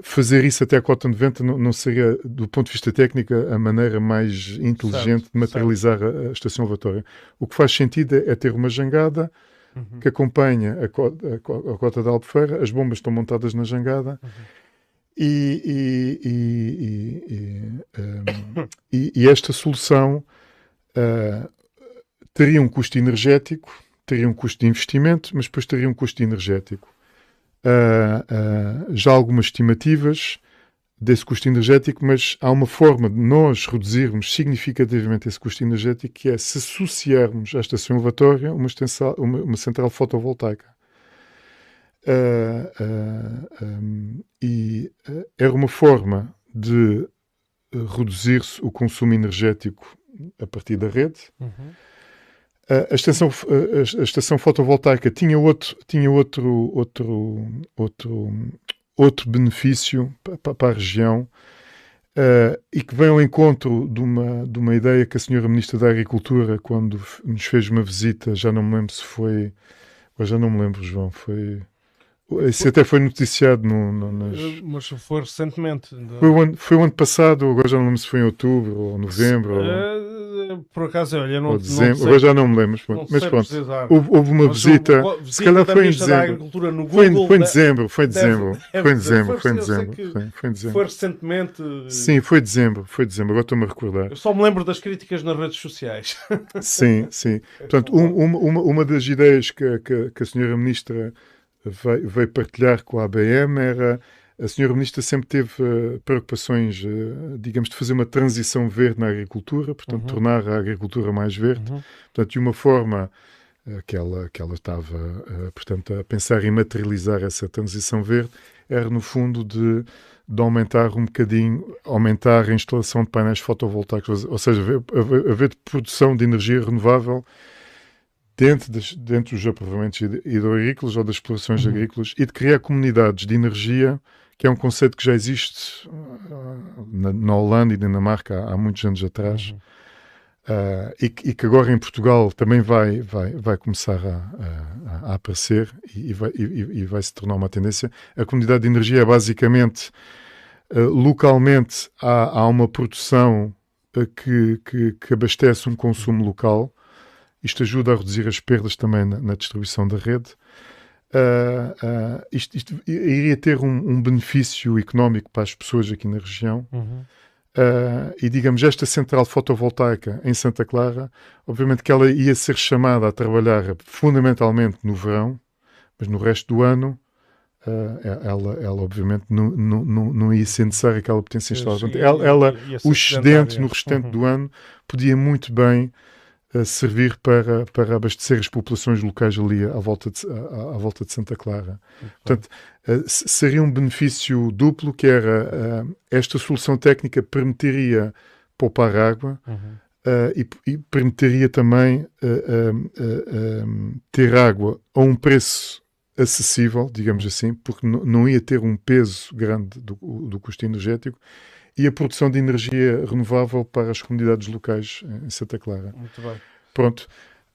fazer isso até a cota 90 não, não, seria, do ponto de vista técnico, a maneira mais inteligente certo, de materializar a, a, estação levatória. O que faz sentido é, é ter uma jangada uhum. que acompanha a, cota, a, a cota da Albufeira, as bombas estão montadas na jangada uhum. e, e, e, um, e, esta solução uh, teria um custo energético, teria um custo de investimento, mas depois teria um custo energético uh, uh, já algumas estimativas desse custo energético, mas há uma forma de nós reduzirmos significativamente esse custo energético que é se associarmos à estação elevatória uma, uma, uma central fotovoltaica. Uh, um, e uh, era uma forma de reduzir-se o consumo energético a partir da rede. Uhum a estação, a estação fotovoltaica tinha outro, tinha outro, outro, outro, outro benefício para, a região uh, e que vem ao encontro de uma, de uma ideia que a senhora Ministra da Agricultura, quando nos fez uma visita, já não me lembro se foi, já não me lembro, João, foi isso até foi noticiado no, no, nas... Eh, mas foi recentemente. Foi, o ano, foi o ano passado, agora já não lembro se foi em outubro ou novembro. Uh, ou... Por acaso, olha, não, dezembro, não sei, agora já não me lembro. Mas, mas pronto, houve, houve, uma mas visita. Houve, se calhar foi em dezembro. Google, foi, em, foi em dezembro, foi em dezembro. Deve, foi em dezembro, foi em dezembro. Foi, foi em dezembro. Foi recentemente. Sim, foi dezembro, foi dezembro, agora estou-me a recordar. Eu só me lembro das críticas nas redes sociais. Sim, sim. Portanto, um, uma, uma das ideias que, que, que a senhora Ministra veio, veio partilhar com a ABM era a senhora ministra sempre teve uh, preocupações, uh, digamos, de fazer uma transição verde na agricultura, portanto, uhum. tornar a agricultura mais verde. Uhum. Portanto, de uma forma uh, que, ela, que ela estava, portanto, a pensar em materializar essa transição verde, era, no fundo, de, de aumentar um bocadinho, aumentar a instalação de painéis fotovoltaicos, ou seja, haver, haver produção de energia renovável dentro, das, dentro dos aprovamentos hidroagrícolas ou das explorações uhum. agrícolas e de criar comunidades de energia, que é um conceito que já existe uh, na, na, Holanda e Dinamarca há, há muitos anos atrás. Uhum. Uh, e, e, que agora em Portugal também vai, vai, vai começar a, a, a aparecer e, e, vai, e, vai, se tornar uma tendência. A comunidade de energia é basicamente, uh, localmente, há, há, uma produção uh, que, que, que, abastece um consumo local. Isto ajuda a reduzir as perdas também na, na distribuição da rede. Isto, isto, iria ter um, um, benefício económico para as pessoas aqui na região. Uhum Uh, e digamos, esta central fotovoltaica em Santa Clara, obviamente que ela ia ser chamada a trabalhar fundamentalmente no verão, mas no resto do ano uh, ela, ela obviamente não, não, não, não ia ser necessária aquela potência instalada. Ela, ela o excedente no restante uhum. do ano podia muito bem servir para, para abastecer as populações locais ali à volta de, à, à volta de Santa Clara. Portanto, uh, seria um benefício duplo, que era uh, esta solução técnica permitiria poupar água uhum. e, e, permitiria também ter água a um preço acessível, digamos assim, porque não ia ter um peso grande do, do custo energético e a produção de energia renovável para as comunidades locais em Santa Clara. Muito bem. Pronto.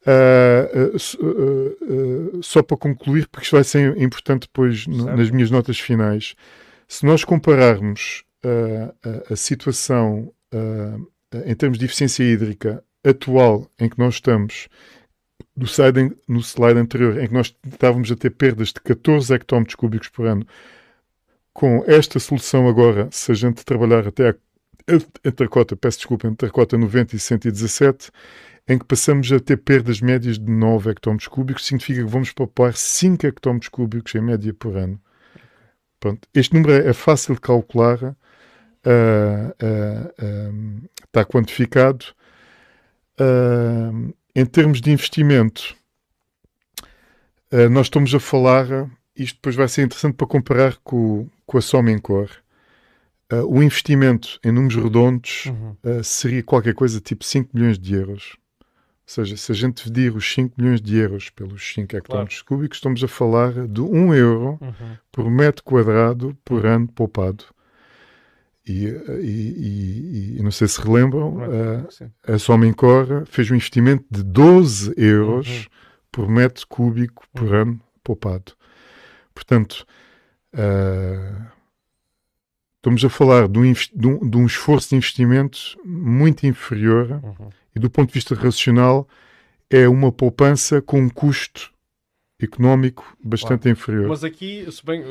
Uh, uh, uh, só para concluir, porque isto vai ser importante depois no, nas minhas notas finais. Se nós compararmos a, a, situação em termos de eficiência hídrica atual em que nós estamos, no slide, no slide anterior, em que nós estávamos a ter perdas de 14 hectómetros cúbicos por ano, com esta solução agora, se a gente trabalhar até a, entre a cota, peço desculpa, entre a cota 90 e 117, em que passamos a ter perdas médias de 9 hectómetros cúbicos, significa que vamos poupar 5 hectómetros cúbicos em média por ano. Pronto. Este número é, é fácil de calcular, uh, uh, uh, está quantificado. em termos de investimento, nós estamos a falar, isto depois vai ser interessante para comparar com, com a Somencor. o investimento em números redondos uhum. seria qualquer coisa tipo 5 milhões de euros. Ou seja, se a gente dividir os 5 milhões de euros pelos 5 hectómetros claro. cúbicos, estamos a falar de 1 euro uhum. por metro quadrado por ano poupado. E, e, e, e, não sei se relembram, a, a Somencor fez um investimento de 12 euros uhum. por metro cúbico por uhum. ano poupado. Portanto, uh, estamos a falar de um, de, um, de um, esforço de investimento muito inferior uhum e do ponto de vista racional é uma poupança com um custo económico bastante claro. inferior. Mas aqui, se bem,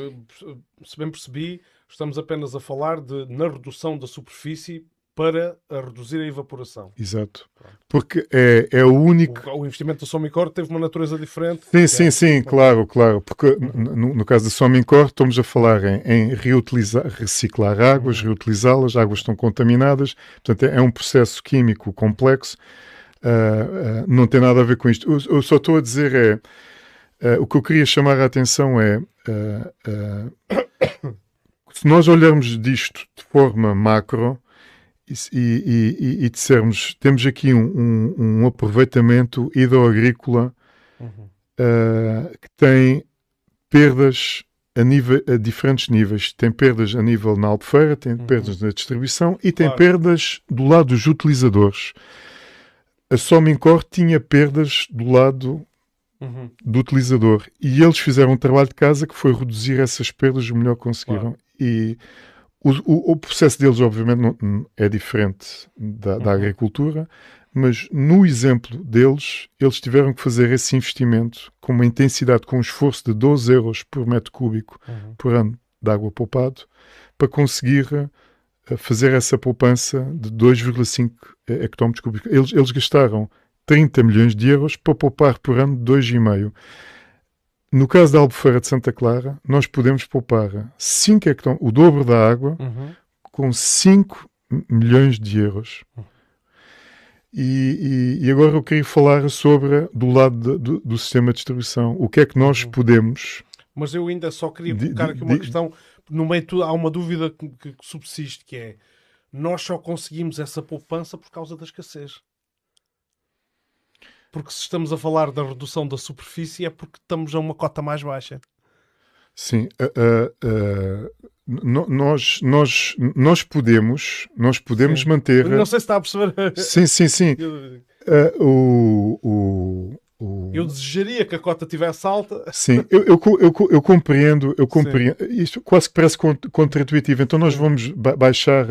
se bem percebi, estamos apenas a falar de na redução da superfície para reduzir a evaporação. Exato. Porque é, é o único. O, o investimento da Somicor teve uma natureza diferente. Sim, sim, é... sim, claro, claro. Porque uhum. no, no, caso da Somicor estamos a falar em, em reutilizar, reciclar águas, uhum. reutilizá-las, águas estão contaminadas, portanto é, é um processo químico complexo. Uh, uh, não tem nada a ver com isto. Eu, eu só estou a dizer é. Uh, o que eu queria chamar a atenção é. se nós olharmos disto de forma macro, e, e, e, dissermos temos aqui um, um, um aproveitamento hidroagrícola uhum. uh, que tem perdas a, nível, a diferentes níveis. Tem perdas a nível na albufeira, tem uhum. perdas na distribuição e tem claro. perdas do lado dos utilizadores. A Somincor tinha perdas do lado uhum. do utilizador e eles fizeram um trabalho de casa que foi reduzir essas perdas o melhor que conseguiram. Claro. E o, o, o, processo deles, obviamente, não, é diferente da, da, uhum. agricultura, mas no exemplo deles, eles tiveram que fazer esse investimento com uma intensidade, com um esforço de 12 euros por metro cúbico uhum. por ano de água poupado, para conseguir uh, fazer essa poupança de 2,5 hectómetros cúbicos. Eles, eles gastaram 30 milhões de euros para poupar por ano 2,5. No caso da Albufeira de Santa Clara, nós podemos poupar 5 hectómetros, o dobro da água, uhum. com 5 milhões de euros. Uhum. E, e, e, agora eu queria falar sobre, do lado de, do, do, sistema de distribuição, o que é que nós uhum. podemos. Mas eu ainda só queria colocar aqui uma de, questão. No meio de, há uma dúvida que, que subsiste, que é nós só conseguimos essa poupança por causa da escassez porque se estamos a falar da redução da superfície é porque estamos a uma cota mais baixa. Sim, uh, uh, nós, nós, nós podemos, nós podemos sim. manter. Não sei se está a perceber. Sim, sim, sim. o, o, o... Eu desejaria que a cota tivesse alta. Sim, eu, eu, eu, eu compreendo, eu compreendo. Sim. Isto quase que parece contra-intuitivo. Então nós vamos ba baixar,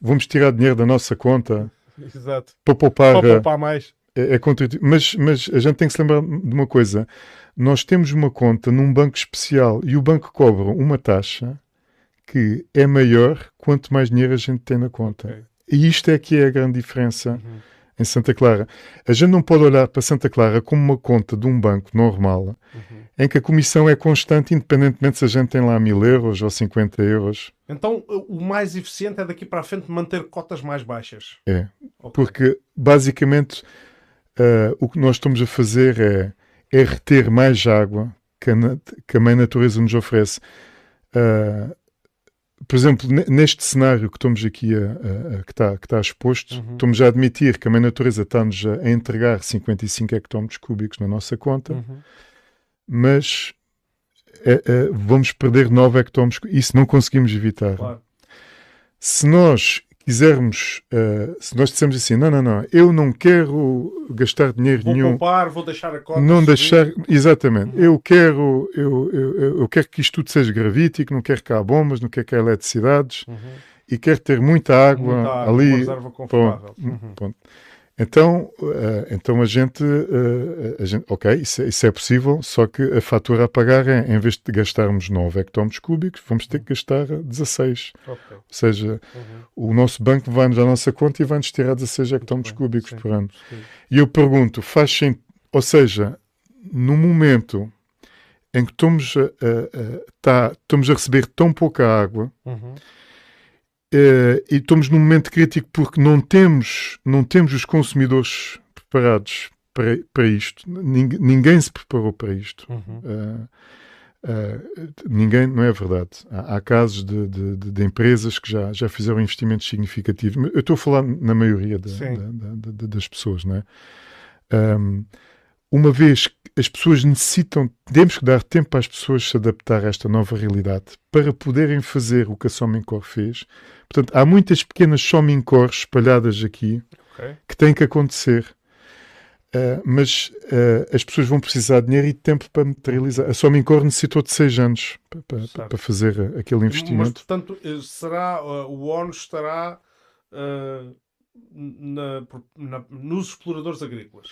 vamos tirar dinheiro da nossa conta Exato. para poupar, para poupar mais. É, é contra-intuitivo. Mas, mas a gente tem que se lembrar de uma coisa nós temos uma conta num banco especial e o banco cobra uma taxa que é maior quanto mais dinheiro a gente tem na conta. E isto é que é a grande diferença uhum. em Santa Clara. A gente não pode olhar para Santa Clara como uma conta de um banco normal, uhum. em que a comissão é constante, independentemente se a gente tem lá mil euros ou 50 euros. Então, o mais eficiente é daqui para a frente manter cotas mais baixas. É, okay. porque basicamente uh, o que nós estamos a fazer é é reter mais água que a, que a mãe natureza nos oferece. Uh, por exemplo, neste cenário que estamos aqui a, a, a que, está, que está exposto, uhum. estamos a admitir que a mãe natureza está-nos a entregar 55 hectómetros cúbicos na nossa conta, uhum. mas é, vamos perder 9 hectómetros. Isso não conseguimos evitar. Claro. Se nós quisermos, uh, se nós dissermos assim, não, não, não, eu não quero gastar dinheiro vou nenhum. Vou poupar, vou deixar a cota. Não subir. deixar, exatamente. Uhum. Eu quero, eu, eu, eu, quero que isto tudo seja gravítico, não quero que há bombas, não quero que há eletricidades uhum. e quero ter muita água, muita água ali. Uma reserva confortável. Uhum. Ponto. Então, uh, então a gente, uh, a gente ok, isso é, isso é, possível, só que a fatura a pagar é, em vez de gastarmos 9 hectómetros cúbicos, vamos ter que gastar 16. Okay. Ou seja, uhum. o nosso banco vai-nos à nossa conta e vai-nos tirar 16 hectómetros cúbicos sim, por ano. Sim. E eu pergunto, faz sentido, ou seja, no momento em que estamos a, a, a, tá, estamos a receber tão pouca água, uhum Uh, e estamos num momento crítico porque não temos, não temos os consumidores preparados para, para isto. Ninguém, ninguém se preparou para isto. Uhum. Uh, ninguém, não é verdade. Há, há casos de, de, de, empresas que já, já fizeram investimentos significativos. Eu estou a falar na maioria das pessoas, não é? Um, uma vez que as pessoas necessitam, temos que dar tempo às pessoas se adaptar a esta nova realidade para poderem fazer o que a Somincor fez. Portanto, há muitas pequenas Somincors espalhadas aqui okay. que têm que acontecer. Uh, mas uh, as pessoas vão precisar de dinheiro e de tempo para materializar. A Somincor necessitou de seis anos para, para, para fazer aquele investimento. Mas, portanto, eh, será, uh, o ONU estará na, na, nos exploradores agrícolas?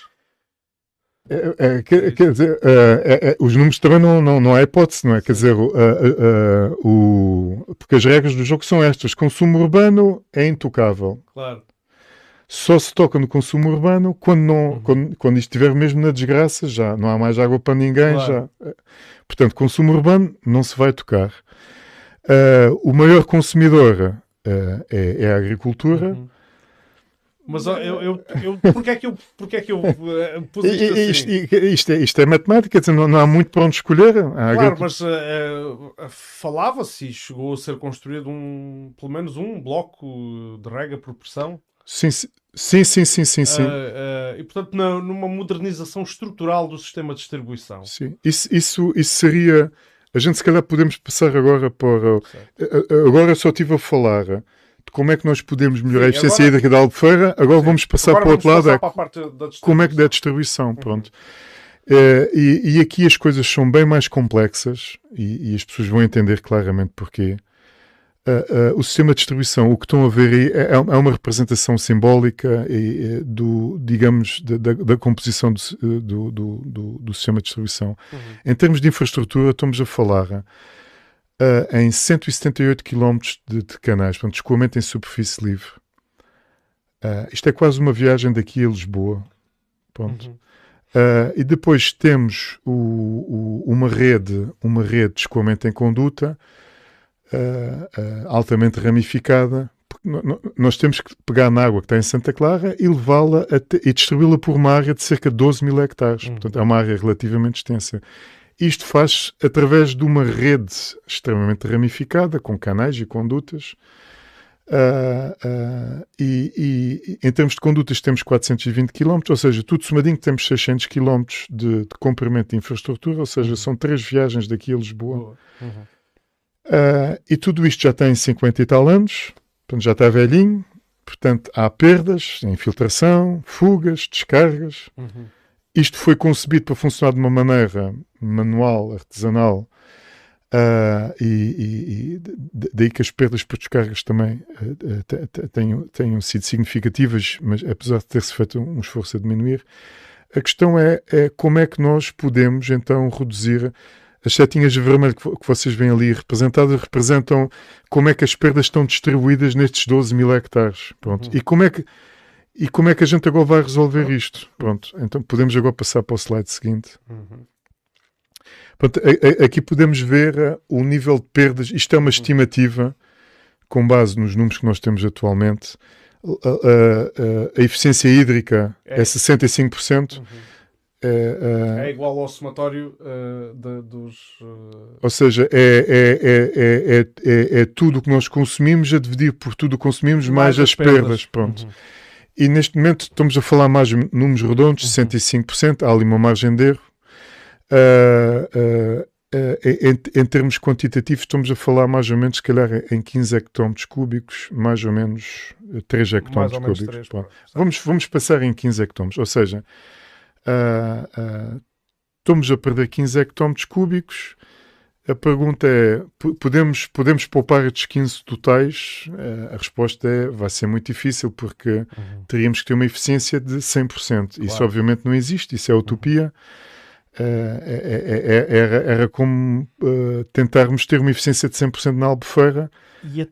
É, é, quer, quer, dizer, é, é, os números também não, não, não há hipótese, não é? Quer dizer, uh, uh, o, porque as regras do jogo são estas: consumo urbano é intocável. Claro. Só se toca no consumo urbano quando, não, uhum. quando, quando isto estiver mesmo na desgraça, já não há mais água para ninguém. Claro. Já. Portanto, consumo urbano não se vai tocar. Uh, o maior consumidor é, é, a agricultura. Uhum mas eu, eu, eu, porque, é que eu, porque é que eu uh, pus isto assim? Isto, isto, é, isto é matemática, não, não há muito para onde escolher. Claro, mas uh, falava-se e chegou a ser construído um, pelo menos um bloco de rega por pressão. Sim, sim, sim, sim, sim. sim. Uh, e portanto, na, numa modernização estrutural do sistema de distribuição. Sim, isso, isso, isso seria. A gente, se calhar, podemos passar agora para. Agora só estive a falar como é que nós podemos melhorar a eficiência agora, hídrica da Albufeira, agora Sim, vamos passar agora para o outro lado. É, como é que da distribuição, uhum. pronto. Uh, e, e, aqui as coisas são bem mais complexas e, e as pessoas vão entender claramente porquê. Uh, uh, o sistema de distribuição, o que estão a ver aí é, é uma representação simbólica e, do, digamos, da, da, da composição do, do, do, do, sistema de distribuição. Uhum. Em termos de infraestrutura, estamos a falar uh, em 178 km de, de canais, portanto, escoamento em superfície livre. Uh, isto é quase uma viagem daqui a Lisboa. Pronto. Uhum. Uh, e depois temos o, o, uma rede, uma rede de escoamento em conduta altamente ramificada. Nós temos que pegar na água que está em Santa Clara e levá-la e distribuí-la por uma área de cerca de 12 mil hectares. Uhum. Portanto, é uma área relativamente extensa. Isto faz através de uma rede extremamente ramificada, com canais e condutas. Uh, uh, e, e, em termos de condutas temos 420 km, ou seja, tudo somadinho temos 600 km de, de comprimento de infraestrutura, ou seja, uhum. são três viagens daqui a Lisboa. Uhum. Uh, e tudo isto já tem 50 e tal anos, portanto já está velhinho, portanto há perdas, infiltração, fugas, descargas. Uhum. Isto foi concebido para funcionar de uma maneira manual, artesanal, Uh, e, e, e, daí que as perdas por descargas também uh, tenham, tenham sido significativas, mas apesar de ter-se feito um esforço a diminuir, a questão é, é, como é que nós podemos então reduzir as setinhas de vermelho que, que vocês veem ali representadas, representam como é que as perdas estão distribuídas nestes 12 mil hectares. Pronto. Uhum. E como é que e como é que a gente agora vai resolver isto? Pronto, então podemos agora passar para o slide seguinte. Uhum. Pronto, aqui podemos ver uh, o nível de perdas. Isto é uma estimativa com base nos números que nós temos atualmente. A, a, a eficiência hídrica é, é 65%. Uhum. É, é, igual ao somatório uh, de, dos. Uh... Ou seja, é, é, é, tudo o que nós consumimos a dividir por tudo o que consumimos mais, mais as perdas. perdas pronto. Uhum. E neste momento estamos a falar mais números redondos, uhum. 65%, há ali uma margem de erro. Uh, uh, em, em, termos quantitativos, estamos a falar mais ou menos, se calhar, em 15 hectómetros cúbicos, mais ou menos 3 hectómetros cúbicos. 3, vamos, vamos passar em 15 hectómetros, ou seja, uh, estamos a perder 15 hectómetros cúbicos. A pergunta é: podemos, podemos poupar estes 15 totais? A resposta é: vai ser muito difícil, porque uhum. teríamos que ter uma eficiência de 100%. Claro. Isso, obviamente, não existe, isso é utopia. Uhum era, era como uh, tentarmos ter uma eficiência de 100% na Albufeira.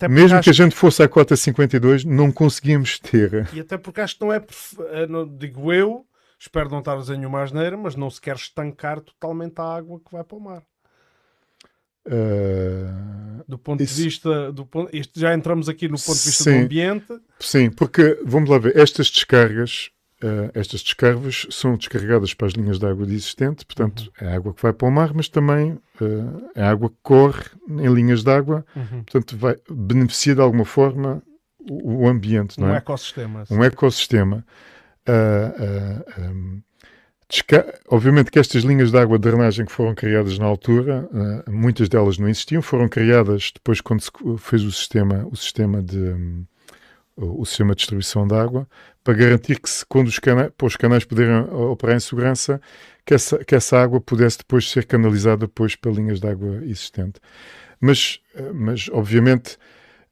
Mesmo que a gente fosse à cota 52, não conseguíamos ter. E até porque acho que não é, eh, não, digo eu, espero não estar a dizer nenhuma asneira, mas não se quer estancar totalmente a água que vai para o mar. Uh, do ponto isso, de vista do isto já entramos aqui no ponto de vista sim, do ambiente. Sim, porque vamos lá ver, estas descargas Uh, estas descargas são descarregadas para as linhas de água existente, portanto, uhum. é água que vai para o mar, mas também uh, é água que corre em linhas de água, uhum. portanto, vai, beneficia de alguma forma o, o ambiente, não um é? Ecossistema, um ecossistema. Uh, um, Obviamente que estas linhas de água de drenagem que foram criadas na altura, muitas delas não existiam, foram criadas depois quando se fez o sistema, o sistema de, um, o sistema de distribuição de água, para garantir que, se, quando os canais, para os canais poderem operar em segurança, que essa, que essa água pudesse depois ser canalizada depois para linhas de água existente. Mas, mas obviamente,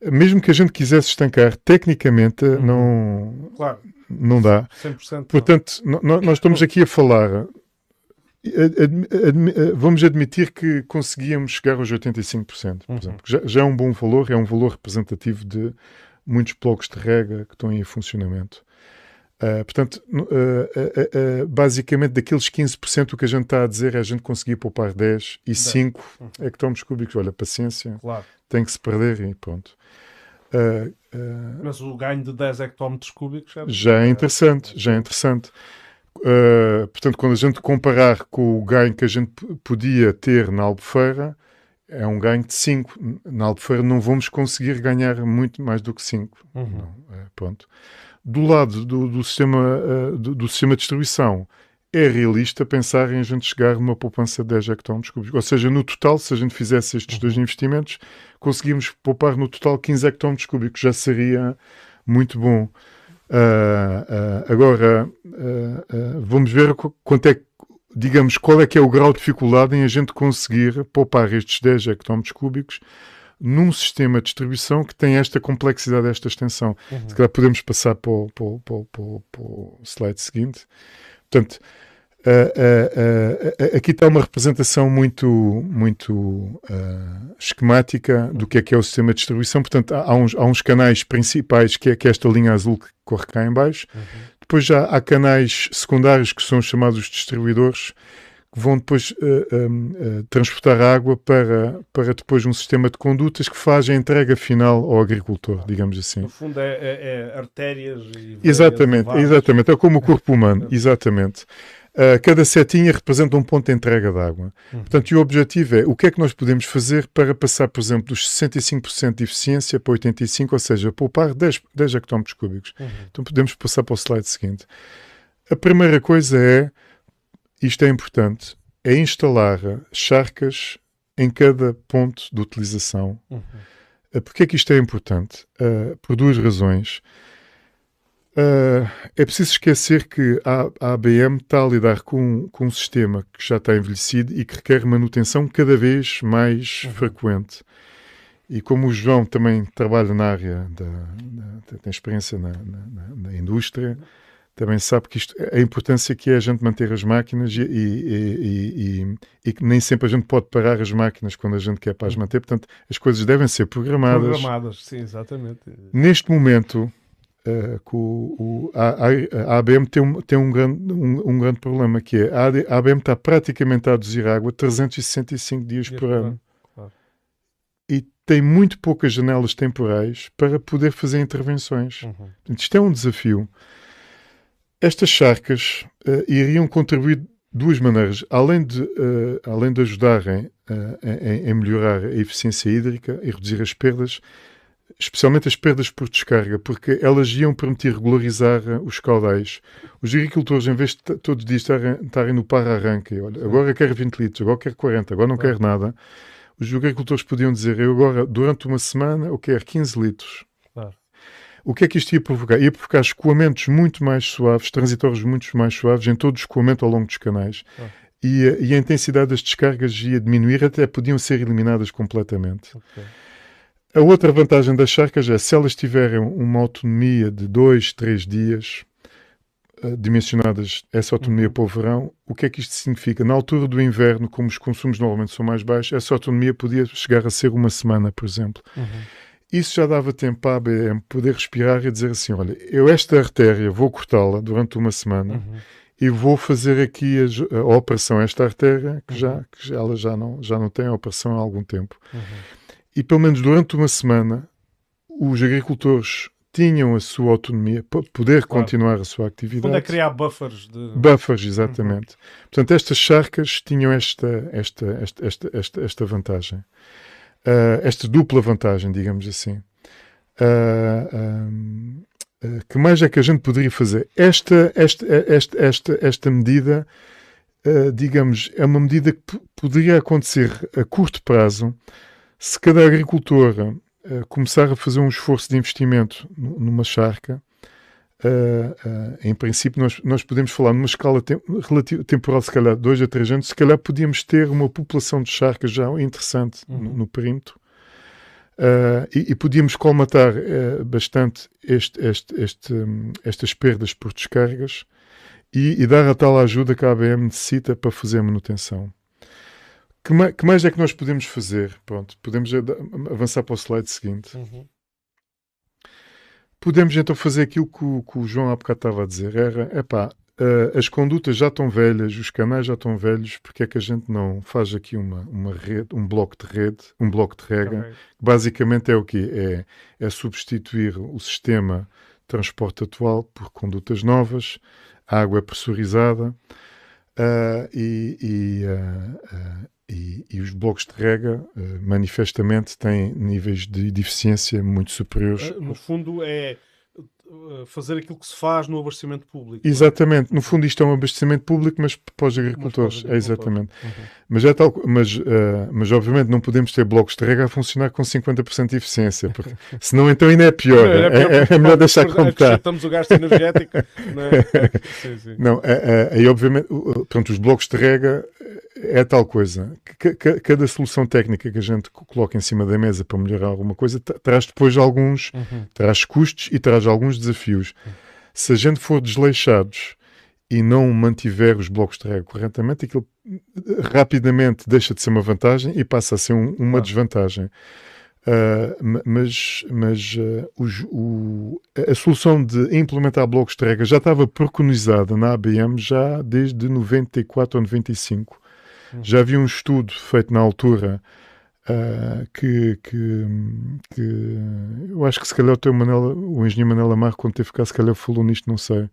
mesmo que a gente quisesse estancar, tecnicamente uhum. não, claro. Não dá. 100% Portanto, não. nós estamos aqui a falar vamos admitir que conseguíamos chegar aos 85%, por uhum. exemplo. Já, já, é um bom valor, é um valor representativo de muitos blocos de rega que estão em funcionamento. Uh, portanto, uh, uh, basicamente daqueles 15% o que a gente está a dizer é a gente conseguir poupar 10 e 5 uhum. hectómetros cúbicos. Olha, paciência, claro. tem que se perder e pronto. Mas o ganho de 10 hectómetros cúbicos é já é interessante, já é interessante. portanto, quando a gente comparar com o ganho que a gente podia ter na Albufeira, é um ganho de 5. Na Albufeira não vamos conseguir ganhar muito mais do que 5. Uhum. É. Do lado do, do sistema, uh, do, do, sistema de distribuição, é realista pensar em a gente chegar numa poupança de 10 hectómetros cúbicos. Ou seja, no total, se a gente fizesse estes uhum. dois investimentos, conseguimos poupar no total 15 hectómetros cúbicos. Já seria muito bom. Uh, uh, agora, vamos ver quanto é digamos, qual é que é o grau de dificuldade em a gente conseguir poupar estes 10 hectómetros cúbicos num sistema de distribuição que tem esta complexidade, esta extensão. Uhum. Se calhar podemos passar para o, para, o, para, o, para o, slide seguinte. Portanto, uh, uh, uh, aqui está uma representação muito, muito esquemática do que é que é o sistema de distribuição. Portanto, há uns, há uns canais principais, que é, que é esta linha azul que corre cá em baixo. Uhum depois já há canais secundários que são chamados distribuidores que vão depois uh, uh, transportar água para, para depois um sistema de condutas que faz a entrega final ao agricultor, digamos assim. No fundo é, é, é artérias e Exatamente, exatamente, é como o corpo humano, exatamente. Uh, cada setinha representa um ponto de entrega de água. Uhum. Portanto, e o objetivo é o que é que nós podemos fazer para passar, por exemplo, dos 65% de eficiência para 85%, ou seja, poupar 10, 10 hectómetros cúbicos. Uhum. Então podemos passar para o slide seguinte. A primeira coisa é, isto é importante, é instalar charcas em cada ponto de utilização. Uhum. Uh, Porquê é que isto é importante? Uh, por duas razões. Uh, é preciso esquecer que a, a ABM está a lidar com, com um sistema que já está envelhecido e que requer manutenção cada vez mais uhum. frequente. E como o João também trabalha na área, da, da tem experiência na, na, na, indústria, também sabe que isto, a importância que é a gente manter as máquinas e, e, e, e, que nem sempre a gente pode parar as máquinas quando a gente quer para as uhum. manter. Portanto, as coisas devem ser programadas. Programadas, sim, exatamente. Neste momento, Uh, o, o, a, a, ABM tem, um, tem um, grande, um, um, grande problema, que é a, a ABM está praticamente a reduzir água 365 dias, dias por ano. Claro. E tem muito poucas janelas temporais para poder fazer intervenções. Uhum. isto é um desafio. Estas charcas uh, iriam contribuir de duas maneiras. Além de, uh, além de ajudarem em, em melhorar a eficiência hídrica e reduzir as perdas, especialmente as perdas por descarga, porque elas iam permitir regularizar eh, os caudais. Os agricultores, em vez de todos os dias estarem, no par-arranque, olha, agora quero 20 litros, agora quero 40, agora não quero nada, os agricultores podiam dizer, eu agora, durante uma semana, eu quero 15 litros. O que é que isto ia provocar? Ia provocar escoamentos muito mais suaves, transitórios muito mais suaves em todo o escoamento ao longo dos canais. E, a, e, a intensidade das descargas ia diminuir, até podiam ser eliminadas completamente. Okay. A outra vantagem das charcas é se elas tiverem uma autonomia de dois, três dias, uh, dimensionadas essa autonomia uhum. para o verão, o que é que isto significa? Na altura do inverno, como os consumos normalmente são mais baixos, essa autonomia podia chegar a ser uma semana, por exemplo. Uhum. Isso já dava tempo para a ABM poder respirar e dizer assim: olha, eu esta artéria vou cortá-la durante uma semana. Uhum e vou fazer aqui a, a, operação esta artéria que já uhum. que ela já não já não tem a operação há algum tempo uhum e pelo menos durante uma semana os agricultores tinham a sua autonomia para poder claro. continuar a sua atividade. Quando é criar buffers de... Buffers, exatamente. Uhum. Portanto, estas charcas tinham esta, esta, esta, esta, esta, esta vantagem. Uh, esta dupla vantagem, digamos assim. Uh, uh, que mais é que a gente poderia fazer? Esta, esta, esta, esta, esta medida, digamos, é uma medida que poderia acontecer a curto prazo, se cada agricultor uh, começar a fazer um esforço de investimento numa charca, uh, uh, em princípio nós, nós podemos falar numa escala tem, relativa, temporal, se calhar dois a três anos, se calhar podíamos ter uma população de charcas já interessante uhum. no, no, perímetro. E, e, podíamos colmatar bastante este, este, este, um, estas perdas por descargas e, e dar a tal ajuda que a ABM necessita para fazer a manutenção. Que mais, que mais, é que nós podemos fazer? Pronto, podemos avançar para o slide seguinte. Uhum. Podemos então fazer aquilo que o, que o João há bocado estava a dizer. Era, epá, uh, as condutas já estão velhas, os canais já estão velhos, porque é que a gente não faz aqui uma, uma rede, um bloco de rede, um bloco de rega, okay. que basicamente é o quê? É, é substituir o sistema de transporte atual por condutas novas, a água é pressurizada uh, e, e uh, e, e, os blocos de rega, uh, manifestamente, têm níveis de, de eficiência muito superiores. Uh, no fundo, é eh, fazer aquilo que se faz no abastecimento público. É? Exatamente. No fundo, isto é um abastecimento público, mas para os agricultores. Mas para os agricultores. É exatamente. Uhum. Mas, é tal, mas, uh, mas, obviamente, não podemos ter blocos de rega a funcionar com 50% de eficiência, porque senão então ainda é pior. É, é, é, melhor deixar como está. Estamos o gasto energético. não, é? sim, sim. não aí, obviamente, pronto, os blocos de rega é tal coisa. Cada solução técnica que a gente coloca em cima da mesa para melhorar alguma coisa traz depois alguns, uhum. traz custos e traz alguns desafios. Uhum. Se a gente for desleixados e não mantiver os blocos de rega corretamente, aquilo rapidamente deixa de ser uma vantagem e passa a ser um, uma desvantagem. Uh, mas mas uh, os, o, a solução de implementar blocos de rega já estava preconizada na ABM já desde 94 ou 95. Já havia um estudo feito na altura uh, que, que, que, eu acho que se calhar o, teu o engenheiro Manela Marco, quando teve cá, se calhar falou nisto, não sei.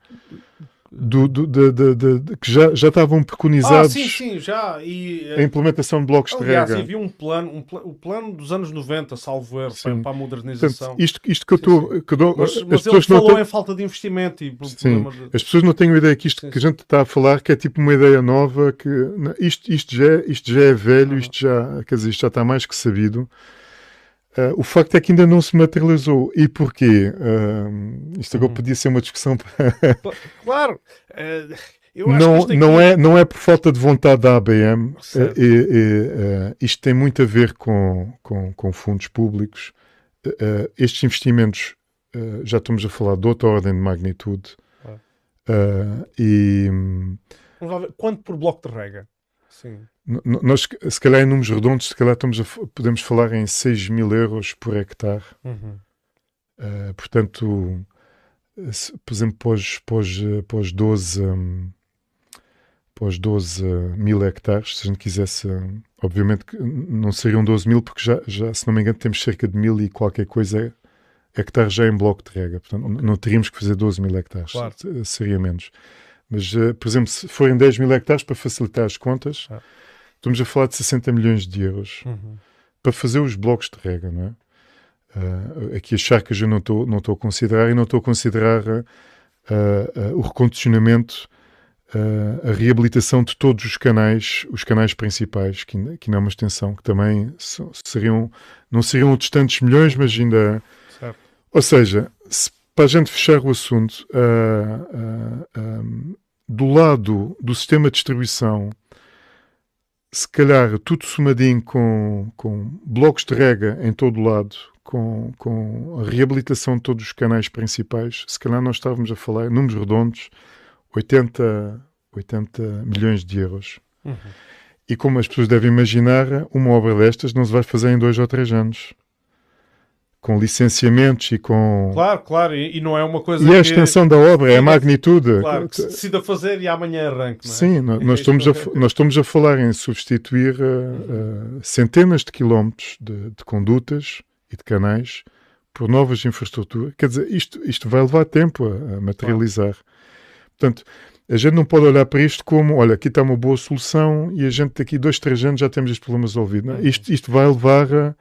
Do, do, de, de, de, que já, já estavam preconizados ah, sim, sim, já. E, a implementação de blocos aliás, de rega. havia um plano, um pl o plano dos anos 90, salvo erro, para, para, a modernização. Portanto, isto, isto que eu estou... Mas, as mas ele falou em falta de investimento e sim. As pessoas não têm ideia que isto sim, que a gente está a falar que é tipo uma ideia nova, que não, isto, isto, já, é, isto já é velho, isto já, quer dizer, isto já está mais que sabido. Uh, o facto é que ainda não se materializou. E porquê? Uh, isto agora uhum. podia ser uma discussão. claro! Uh, não, aqui... não, é, não é por falta de vontade da ABM. E, e, isto tem muito a ver com, com, com fundos públicos. estes investimentos, já estamos a falar de outra ordem de magnitude. e, Vamos lá ver. Quanto por bloco de rega? Sim. Nós, se calhar em números redondos, se calhar estamos a, podemos falar em 6 mil euros por hectare. Uhum. Uh, portanto, se, por exemplo, pós, pós, pós 12, um, pós 12 mil hectares, se a gente quisesse, obviamente não seriam 12 mil, porque já, já, se não me engano, temos cerca de mil e qualquer coisa hectares já em bloco de rega. Portanto, okay. não teríamos que fazer 12 mil hectares, claro. seria menos. Mas, uh, por exemplo, se forem 10 mil hectares, para facilitar as contas. Ah Estamos a falar de 60 milhões de euros uhum. para fazer os blocos de rega, não é? Uh, aqui as charcas eu não estou não a considerar e não estou a considerar uh, uh, o recondicionamento, a reabilitação de todos os canais, os canais principais, que que ainda é uma extensão, que também seriam, não seriam distantes milhões, mas ainda. Certo. Ou seja, se, para a gente fechar o assunto, um, do lado do sistema de distribuição se calhar tudo somadinho com, com blocos de rega em todo o lado, com, com a reabilitação de todos os canais principais, se calhar nós estávamos a falar, números redondos, 80, 80 milhões de euros. Uhum. E como as pessoas devem imaginar, uma obra destas não se vai fazer em dois ou três anos com licenciamentos e com. Claro, claro, e, e não é uma coisa. E a extensão da obra, é a magnitude. Claro, que se decida fazer e amanhã arranque, não é? Sim, nós, nós estamos a, nós estamos a falar em substituir uh, uh, centenas de quilómetros de, de, condutas e de canais por novas infraestruturas. Quer dizer, isto, isto vai levar tempo a, a materializar. Claro. Portanto, a gente não pode olhar para isto como, olha, aqui está uma boa solução e a gente daqui dois, três anos já temos este problema resolvido. É? Isto, isto vai levar a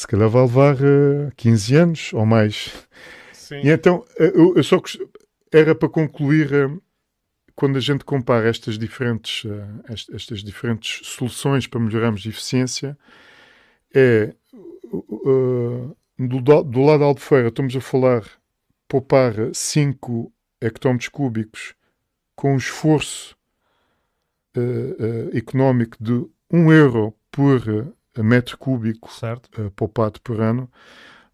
se calhar vai levar uh, eh, 15 anos ou mais. Sim. E então, eh, eu, eu só era para concluir, uh, quando a gente compara estas diferentes, uh, estas diferentes soluções para melhorarmos a eficiência, é do, do lado da Albufeira estamos a falar poupar 5 hectómetros cúbicos com um esforço económico de 1 euro por metro cúbico uh, poupado por ano.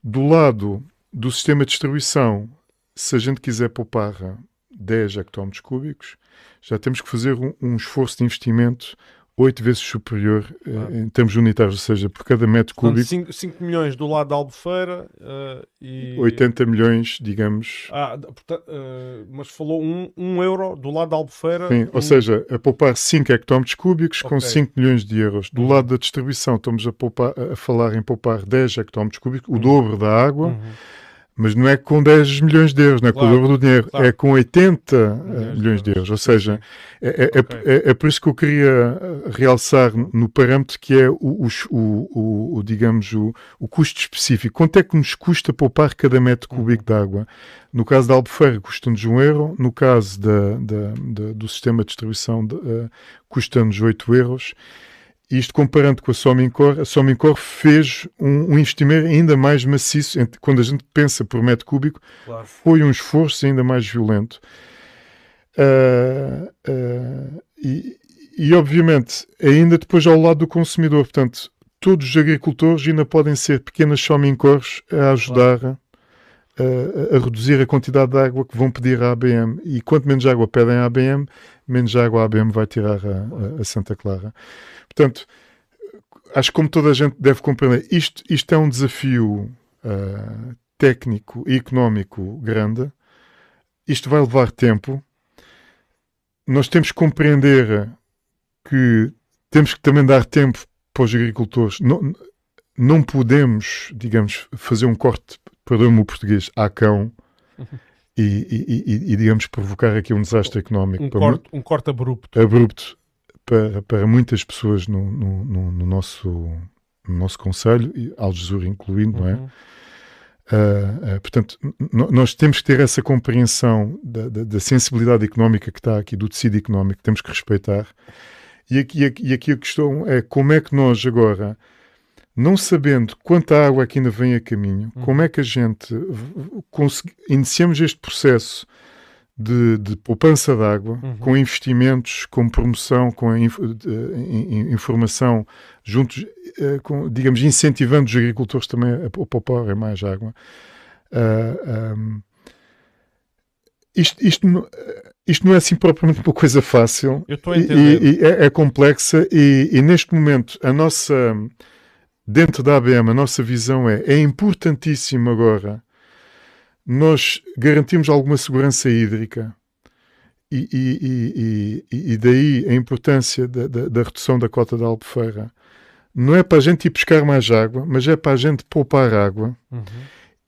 Do lado do sistema de distribuição, se a gente quiser poupar 10 hectómetros cúbicos, já temos que fazer um, um esforço de investimento oito vezes superior ah. em termos unitários, ou seja, por cada metro cúbico. 5 milhões do lado da Albufeira uh, e. 80 milhões, digamos. Ah, portanto, uh, mas falou 1 um, um euro do lado da Albufeira. Sim, um... ou seja, a poupar 5 hectómetros cúbicos okay. com 5 milhões de euros. Do uhum. lado da distribuição, estamos a, poupar, a falar em poupar 10 hectómetros cúbicos, o uhum. dobro da água. Uhum mas não é com 10 milhões de euros, não é claro, com o dobro do dinheiro, claro. é com 80 milhões, milhões de euros. Ou seja, é, é, é okay. é, é, por isso que eu queria eh, realçar no parâmetro que é o, o, o, o digamos, o, custo específico. Quanto é que nos custa poupar cada metro cúbico uhum. de água? No caso da Albufeira, custa-nos 1 euro. No caso da, da, da, do sistema de distribuição, uh, custa-nos 8 euros. Isto comparando com a Somincor, a Somincor fez um, um, investimento ainda mais maciço. Quando a gente pensa por metro cúbico, claro. foi um esforço ainda mais violento. Uh, uh, e, e, obviamente, ainda depois ao lado do consumidor. Portanto, todos os agricultores ainda podem ser pequenas Somincores a ajudar claro. a, a, reduzir a quantidade de água que vão pedir à ABM. E quanto menos água pedem à ABM, menos água a ABM vai tirar a, a Santa Clara. Portanto, acho que como toda a gente deve compreender, isto, isto é um desafio uh, técnico e económico grande. Isto vai levar tempo. Nós temos que compreender que temos que também dar tempo para os agricultores. Não, não podemos, digamos, fazer um corte, perdão-me o português, à cão e, e, e, digamos, provocar aqui um desastre económico. Um, corte, um corte abrupto. Abrupto para, para muitas pessoas no, no, no, no nosso, no nosso Conselho, Algesur incluindo, não é? Uh, uh, portanto, nós temos que ter essa compreensão da, da, da, sensibilidade económica que está aqui, do tecido económico, que temos que respeitar. E aqui, aqui, e aqui a questão é como é que nós agora não sabendo quanta água aqui ainda vem a caminho, uhum. como é que a gente iniciamos este processo de, de poupança de água, uhum. com investimentos, com promoção, com inf, informação, juntos, uh, com, digamos, incentivando os agricultores também a, a pouparem mais água. Uh, ah, um, isto, isto, isto não é assim propriamente uma coisa fácil. Eu estou a entender. E, e é, é, complexa e, e, neste momento a nossa dentro da ABM, a nossa visão é: é importantíssimo agora nós garantimos alguma segurança hídrica. E, e, e, e daí a importância da, da, da, redução da cota da albufeira. Não é para a gente ir pescar mais água, mas é para a gente poupar água uhum.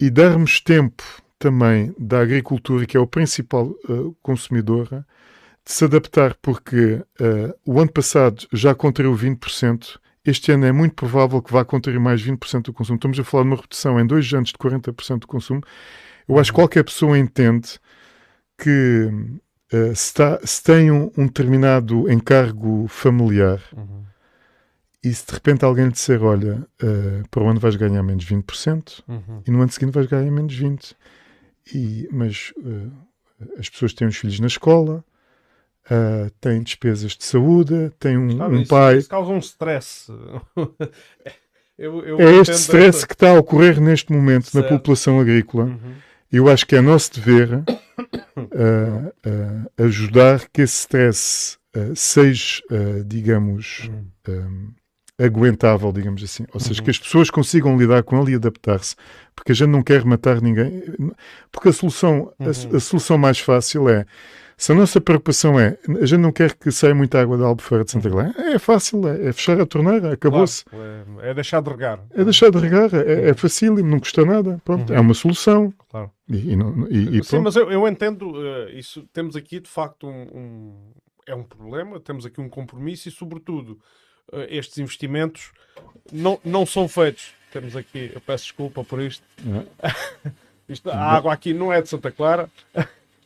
e darmos tempo também da agricultura, que é o principal uh, consumidor, de se adaptar, porque uh, o ano passado já contraiu 20%, este ano é muito provável que vá contrair mais 20% do consumo. Estamos a falar de uma redução em dois anos de 40% do consumo. Eu acho que qualquer pessoa entende que uh, se, tá, se, tem um, um, determinado encargo familiar uhum. e se de repente alguém lhe disser: Olha, uh, para o ano vais ganhar menos 20% uhum. e no ano seguinte vais ganhar menos 20%. E, mas uh, as pessoas têm os filhos na escola, Uh, tem despesas de saúde, tem um, um isso, pai. Isso causa um stress. eu, eu é este stress essa... que está a ocorrer neste momento certo. na população agrícola. Uhum. Eu acho que é nosso dever uh, uh, ajudar que esse stress seja, digamos, uhum. aguentável, digamos assim. Ou seja, uhum. que as pessoas consigam lidar com ele e adaptar-se. Porque a gente não quer matar ninguém. Porque a solução, a, a uhum. solução mais fácil é se a nossa preocupação é, a gente não quer que saia muita água da Albufeira de Santa Clara, é fácil, é, é fechar a torneira, acabou-se. Claro, é, é, deixar de regar. É deixar de regar, é, é facílimo, não custa nada, pronto, uhum. é uma solução. Claro. E, e, e Sim, mas eu, eu entendo uh, isso, temos aqui de facto um, um, é um problema, temos aqui um compromisso e sobretudo uh, estes investimentos não, não são feitos. Temos aqui, eu peço desculpa por isto. Uhum. isto a água aqui não é de Santa Clara.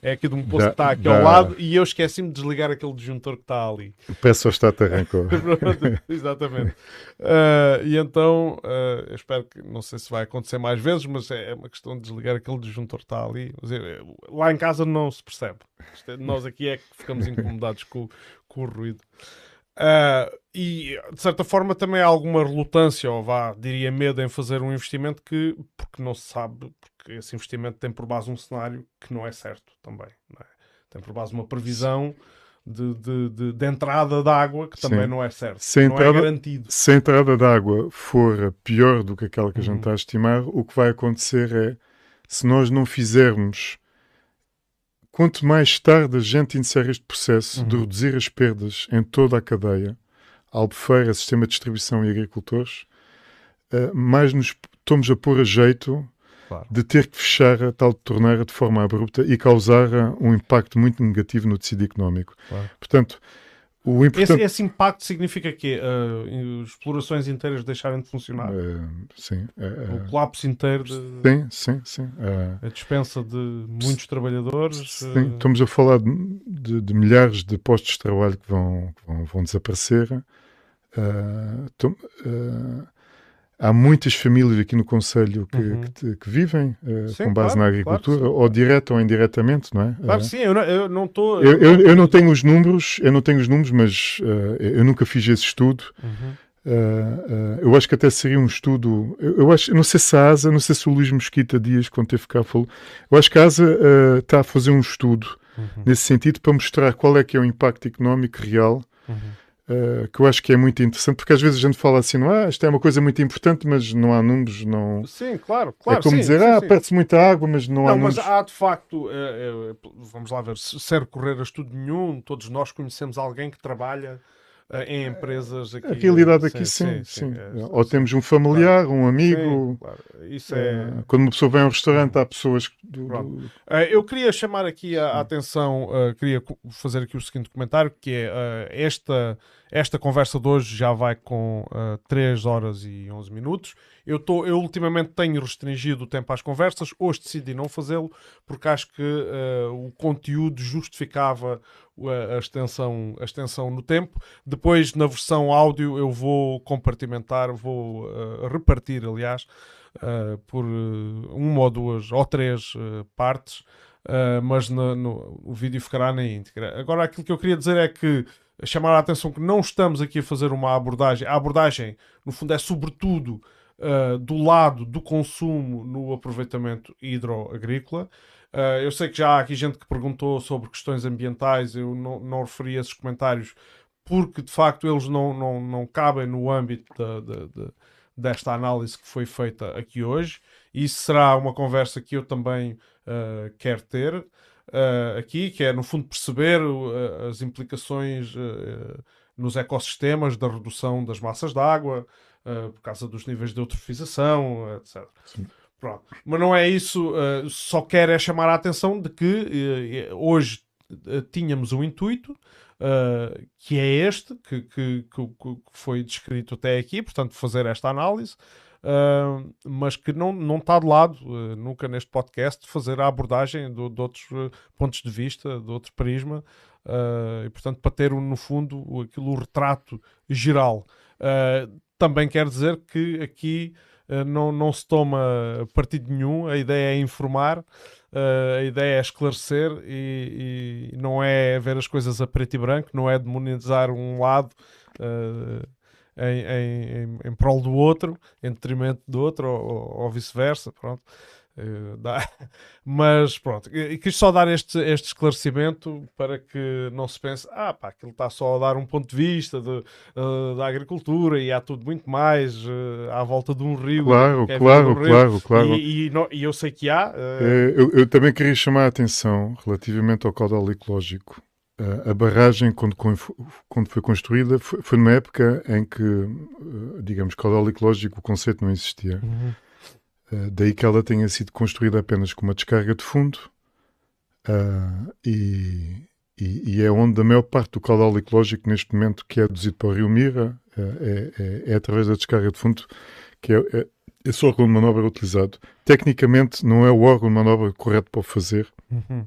É aqui de um posto que está aqui ao lado e eu esqueci-me de desligar aquele disjuntor que está ali. O pé só está te arrancou. Exatamente. Uh, e então, uh, eu espero que, não sei se vai acontecer mais vezes, mas é, é uma questão de desligar aquele disjuntor que está ali. Lá em casa não se percebe. É, nós aqui é que ficamos incomodados com, com o ruído. Uh, e de certa forma também há alguma relutância, ou vá, diria medo em fazer um investimento que, porque não se sabe, porque esse investimento tem por base um cenário que não é certo também. É? Tem por base uma previsão de, de, de, de entrada de água que também Sim. não é certo. Se a, entrada, é garantido. se a entrada de água for pior do que aquela que a gente uhum. está a estimar, o que vai acontecer é se nós não fizermos quanto mais tarde a gente iniciar este processo uhum. de reduzir as perdas em toda a cadeia, albufeira, sistema de distribuição e agricultores, uh, mais nos estamos a pôr a jeito claro. de ter que fechar a tal torneira de forma abrupta e causar uh, um impacto muito negativo no tecido económico. Claro. Portanto, o importante... esse, esse, impacto significa que uh, explorações inteiras deixarem de funcionar? Uh, sim. Uh, o colapso inteiro de... Sim, sim, sim. a dispensa de muitos trabalhadores? Sim, estamos a falar de, de, de, milhares de postos de trabalho que vão, que vão, vão desaparecer. Tom, há muitas famílias aqui no Conselho que, uhum. que, que vivem uh, sim, com base claro, na agricultura, claro, ou direta ou indiretamente, não é? Claro, uh, sim, eu não estou. Eu, eu, eu, não tenho os números, eu não tenho os números, mas uh, eu nunca fiz esse estudo. Uhum. eu acho que até seria um estudo. Eu, eu acho, não sei se a ASA, não sei se o Luís Mosquita Dias, quando teve cá, falou. Eu acho que a ASA está a fazer um estudo uhum. nesse sentido para mostrar qual é que é o impacto económico real. Uhum Uh, que eu acho que é muito interessante, porque às vezes a gente fala assim, não ah, isto é uma coisa muito importante, mas não há números, não... Sim, claro, claro. É como sim, dizer, sim, ah, perde-se muita água, mas não, não há números. Não, mas há de facto, é, é, vamos lá ver, sem recorrer a estudo nenhum, todos nós conhecemos alguém que trabalha em empresas aqui. A realidade aqui, sim. sim, sim. sim. É, Ou temos um familiar, claro. um amigo. Claro. Isso é... Quando uma pessoa vem a um restaurante, há pessoas. Do, do... Eu queria chamar aqui a, a atenção, uh, queria fazer aqui o seguinte comentário, que é uh, esta, esta conversa de hoje já vai com uh, 3 horas e 11 minutos. Eu, tô, eu ultimamente tenho restringido o tempo às conversas, hoje decidi não fazê-lo, porque acho que uh, o conteúdo justificava a, a, extensão, a extensão no tempo. Depois, na versão áudio, eu vou compartimentar, vou uh, repartir, aliás, uh, por uma ou duas ou três partes. mas no, no, o vídeo ficará na íntegra. Agora, aquilo que eu queria dizer é que chamar a atenção que não estamos aqui a fazer uma abordagem. A abordagem, no fundo, é sobretudo uh, do lado do consumo no aproveitamento hidroagrícola. Uh, eu sei que já há aqui gente que perguntou sobre questões ambientais, eu não, não referi esses comentários porque de facto eles não, não, não cabem no âmbito da, da, da, desta análise que foi feita aqui hoje. Isso será uma conversa que eu também uh, quero ter uh, aqui, que é no fundo perceber uh, as implicações nos ecossistemas da redução das massas de água, uh, por causa dos níveis de eutrofização, etc. Sim. Pronto. Mas não é isso, uh, só quero é chamar a atenção de que uh, hoje tínhamos um intuito, que é este, que, que, que, foi descrito até aqui, portanto, fazer esta análise. Uh, mas que não, não está de lado, uh, nunca neste podcast, fazer a abordagem de, de outros uh, pontos de vista, de outro prisma, e portanto para ter no fundo aquilo, o retrato geral também quer dizer que aqui não, não se toma partido nenhum, a ideia é informar, uh, a ideia é esclarecer e, e, não é ver as coisas a preto e branco, não é demonizar um lado. Uh, em, em, em, prol do outro, em detrimento do outro, ou, ou vice-versa, pronto. Uh, dá. Mas pronto, e quis só dar este, este esclarecimento para que não se pense, ah pá, aquilo está só a dar um ponto de vista de, uh, da agricultura e há tudo muito mais uh, à volta de um rio. Claro, claro, rio. claro, claro. E, e, e, eu sei que há. Eu, eu, também queria chamar a atenção relativamente ao caudal ecológico. A barragem, quando, quando foi construída, foi, foi numa época em que, digamos, caudal ecológico, o conceito não existia. Uhum. Eh, daí que ela tenha sido construída apenas com uma descarga de fundo uh, e, e, e, é onde a maior parte do caudal ecológico neste momento que é reduzido para o rio Mira uh, é, é, é, através da descarga de fundo que é, é esse órgão de manobra utilizado. Tecnicamente não é o órgão de manobra correto para o fazer. Uhum.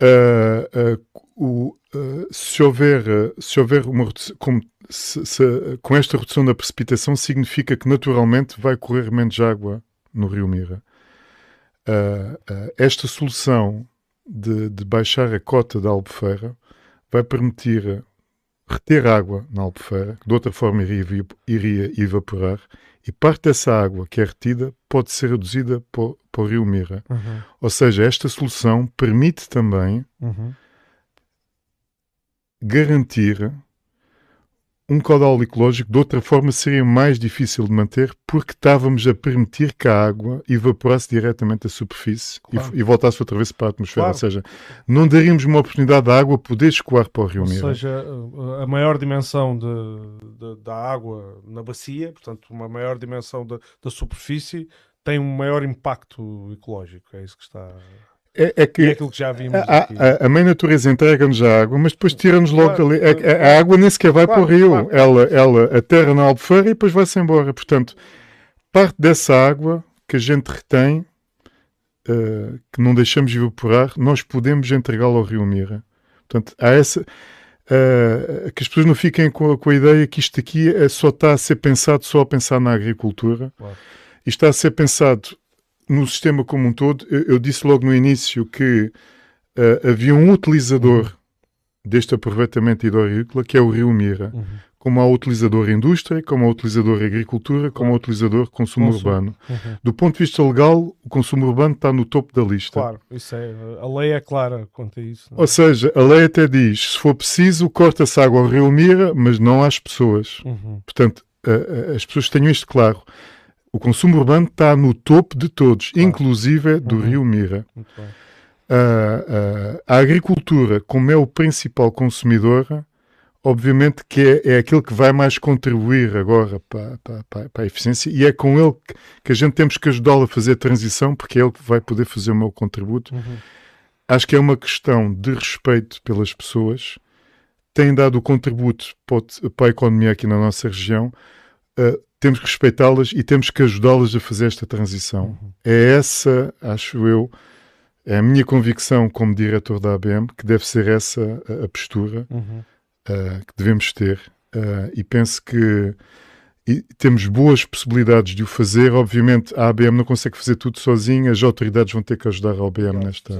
Uh, o, se, houver, se houver uma como se, se, com esta redução da precipitação significa que naturalmente vai correr menos água no rio Mira. Esta solução de, de, baixar a cota da albufeira vai permitir reter água na albufeira, que de outra forma iria, iria evaporar, e parte dessa água que é retida pode ser reduzida para, para o rio Mira. Uhum. Ou seja, esta solução permite também uhum. garantir um caudal ecológico de outra forma seria mais difícil de manter porque estávamos a permitir que a água evaporasse diretamente da superfície claro. e, e, voltasse outra vez para a atmosfera. Claro. Ou seja, não daríamos uma oportunidade da água poder escoar para o Rio Mira. Ou seja, a maior dimensão de, de, da água na bacia, portanto, uma maior dimensão da, da superfície, tem um maior impacto ecológico. É isso que está. É, é, que, é aquilo que já vimos a, a, a, mãe natureza entrega-nos a água, mas depois tira-nos logo claro, ali. A, a, água nem sequer vai claro, para o rio. Claro. Ela, ela aterra na albufeira e depois vai-se embora. Portanto, parte dessa água que a gente retém, uh, que não deixamos evaporar, nós podemos entregá-la ao rio Mira. Portanto, há essa. Uh, que as pessoas não fiquem com, com, a ideia que isto aqui é, só está a ser pensado só a pensar na agricultura. Claro. Isto está a ser pensado no sistema como um todo, eu, eu disse logo no início que uh, havia um utilizador deste aproveitamento hidroagrícola, que é o Rio Mira, uhum. como há utilizador indústria, como há utilizador agricultura, como há utilizador consumo, consumo. urbano. Uhum. Do ponto de vista legal, o consumo urbano está no topo da lista. Claro, isso é, a lei é clara quanto a isso. É? Ou seja, a lei até diz, se for preciso, corta-se água ao Rio Mira, mas não às pessoas. Uhum. Portanto, as pessoas tenham isto claro. O consumo urbano está no topo de todos, claro. inclusive do uhum. Rio Mira. Uh, uh, a agricultura, como é o principal consumidor, obviamente que é, é aquilo que vai mais contribuir agora para, para, para, para a eficiência e é com ele que, que a gente temos que ajudá-lo a fazer a transição, porque é ele que vai poder fazer o meu contributo. Uhum. Acho que é uma questão de respeito pelas pessoas, têm dado o contributo para a economia aqui na nossa região. Uh, temos que respeitá-las e temos que ajudá-las a fazer esta transição. Uhum. É essa, acho eu, é a minha convicção como diretor da ABM, que deve ser essa a, a postura. Uhum uh, que devemos ter uh, e penso que e temos boas possibilidades de o fazer. Obviamente, a ABM não consegue fazer tudo sozinha, as autoridades vão ter que ajudar a ABM nesta.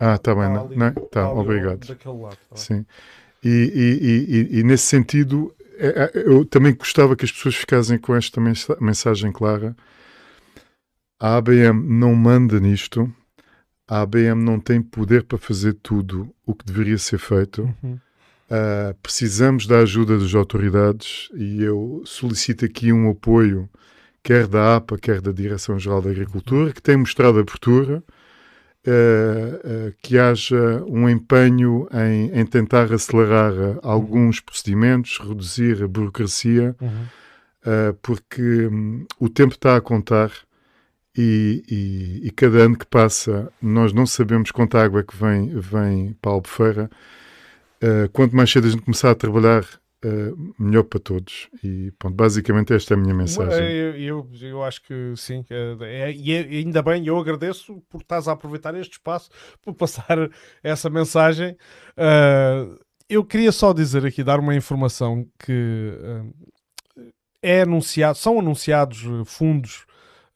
ah, está bem, não, não? Tá, obrigado. Lado, tá Sim. E, e, e, e, nesse sentido, é, é, eu também gostava que as pessoas ficassem com esta mensagem clara. A ABM não manda nisto, a ABM não tem poder para fazer tudo o que deveria ser feito. Uhum Uh, precisamos da ajuda das autoridades e eu solicito aqui um apoio, quer da APA, quer da Direção-Geral da Agricultura, que tem mostrado abertura, uh, uh, que haja um empenho em, em tentar acelerar alguns procedimentos, reduzir a burocracia, uhum. porque um, o tempo está a contar. E, e, e, cada ano que passa, nós não sabemos quanta água é que vem, vem para a Albufeira quanto mais cedo a gente começar a trabalhar, uh, melhor para todos. E pronto, basicamente esta é a minha mensagem. Eu, eu, eu acho que sim. É, e é, ainda bem, eu agradeço por estás a aproveitar este espaço por passar essa mensagem. Uh, eu queria só dizer aqui, dar uma informação que é anunciado, são anunciados fundos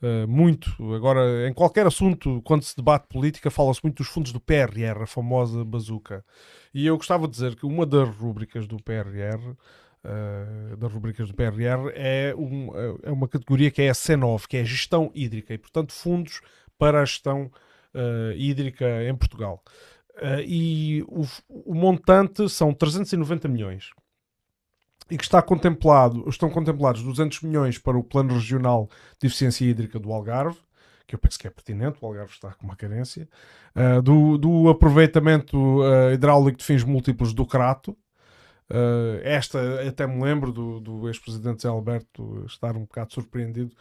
Uh, muito. Agora, em qualquer assunto, quando se debate política, fala-se muito dos fundos do PRR, a famosa bazuca. E eu gostava de dizer que uma das rubricas do PRR, uh, eh, das rubricas do PRR, é, um, é uma categoria que é a C9, que é a gestão hídrica, e portanto fundos para a gestão uh, hídrica em Portugal. E o, o, montante são 390 milhões. E que está contemplado, estão contemplados 200 milhões para o Plano Regional de Eficiência Hídrica do Algarve, que eu penso que é pertinente, o Algarve está com uma carência, uh, do, do, aproveitamento uh, hidráulico de fins múltiplos do Crato. Uh, esta, até me lembro do, do ex-presidente Zé Alberto estar um bocado surpreendido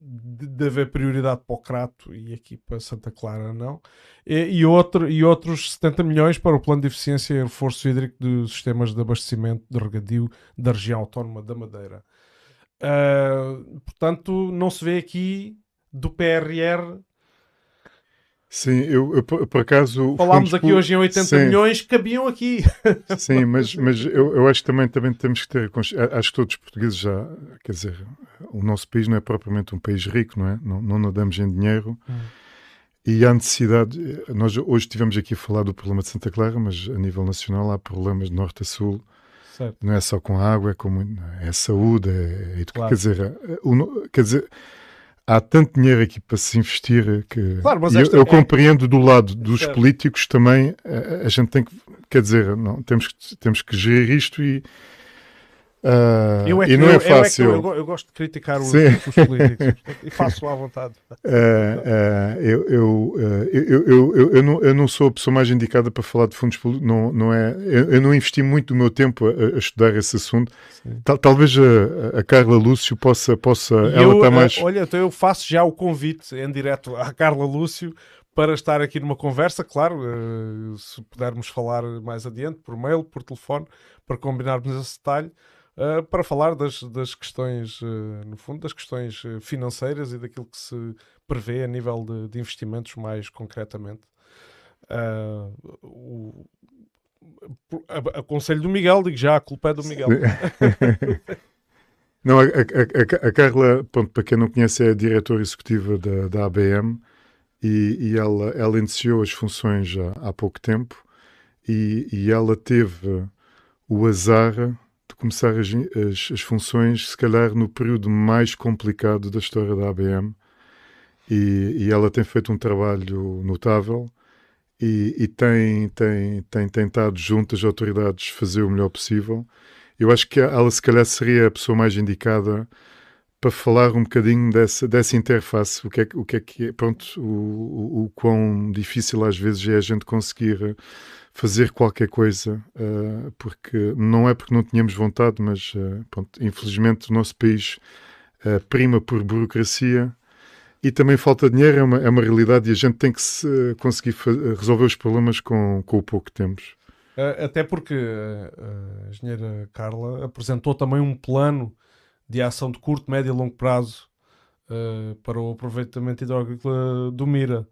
de, haver prioridade para o Crato e aqui para Santa Clara não. E, e, outro, e outros 70 milhões para o plano de eficiência e reforço hídrico dos sistemas de abastecimento de regadio da região autónoma da Madeira. Uh, portanto, não se vê aqui do PRR. Sim, eu, eu por acaso. Falámos aqui hoje em 80 Sim. milhões, cabiam aqui. Sim, mas, mas eu, eu acho que também, também temos que ter. Acho que todos os portugueses já. Quer dizer, o nosso país não é propriamente um país rico, não é? Não, não nadamos em dinheiro. Hum. E há necessidade. Nós hoje estivemos aqui a falar do problema de Santa Clara, mas a nível nacional há problemas de norte a sul. Certo. Não é só com a água, é, com, é saúde, é, é claro. quer dizer, é, o, quer dizer, há tanto dinheiro aqui para se investir que claro, eu, eu é... compreendo do lado dos certo. políticos também a, a, gente tem que quer dizer não temos que temos que gerir isto e Uh, é e não é eu, é fácil. Eu, eu, eu, gosto de criticar os, os políticos e faço à vontade. Uh, uh, eu, eu, eu, não, eu não sou a pessoa mais indicada para falar de fundos políticos. Não, não é, eu, não investi muito do meu tempo a, a estudar esse assunto. Tal, talvez a, a, Carla Lúcio possa. possa ela está mais. Olha, então eu faço já o convite em direto à Carla Lúcio para estar aqui numa conversa, claro, se pudermos falar mais adiante, por mail, por telefone, para combinarmos esse detalhe. Uh, para falar das, das questões, uh, no fundo, das questões eh, financeiras e daquilo que se prevê a nível de, de investimentos mais concretamente. O, a, a, conselho do Miguel, digo já, a culpa é do Miguel. não, a, a, a, Carla, pronto, para quem não conhece, é a diretora executiva da, da ABM e, e ela, ela iniciou as funções já há pouco tempo e, e ela teve o azar de começar as, as, as, funções, se calhar no período mais complicado da história da ABM. E, e ela tem feito um trabalho notável e, e, tem, tem, tem tentado, junto às autoridades, fazer o melhor possível. Eu acho que ela, se calhar, seria a pessoa mais indicada para falar um bocadinho dessa, dessa interface, o que é, o que, é que é, pronto, o, o, o quão difícil às vezes é a gente conseguir fazer qualquer coisa, uh, porque não é porque não tínhamos vontade, mas uh, pronto, infelizmente o nosso país uh, prima por burocracia e também falta dinheiro, é uma, é uma realidade e a gente tem que se, conseguir resolver os problemas com, com o pouco que temos. Até porque a engenheira Carla apresentou também um plano de ação de curto, médio e longo prazo para o aproveitamento hidroagrícola do Mira.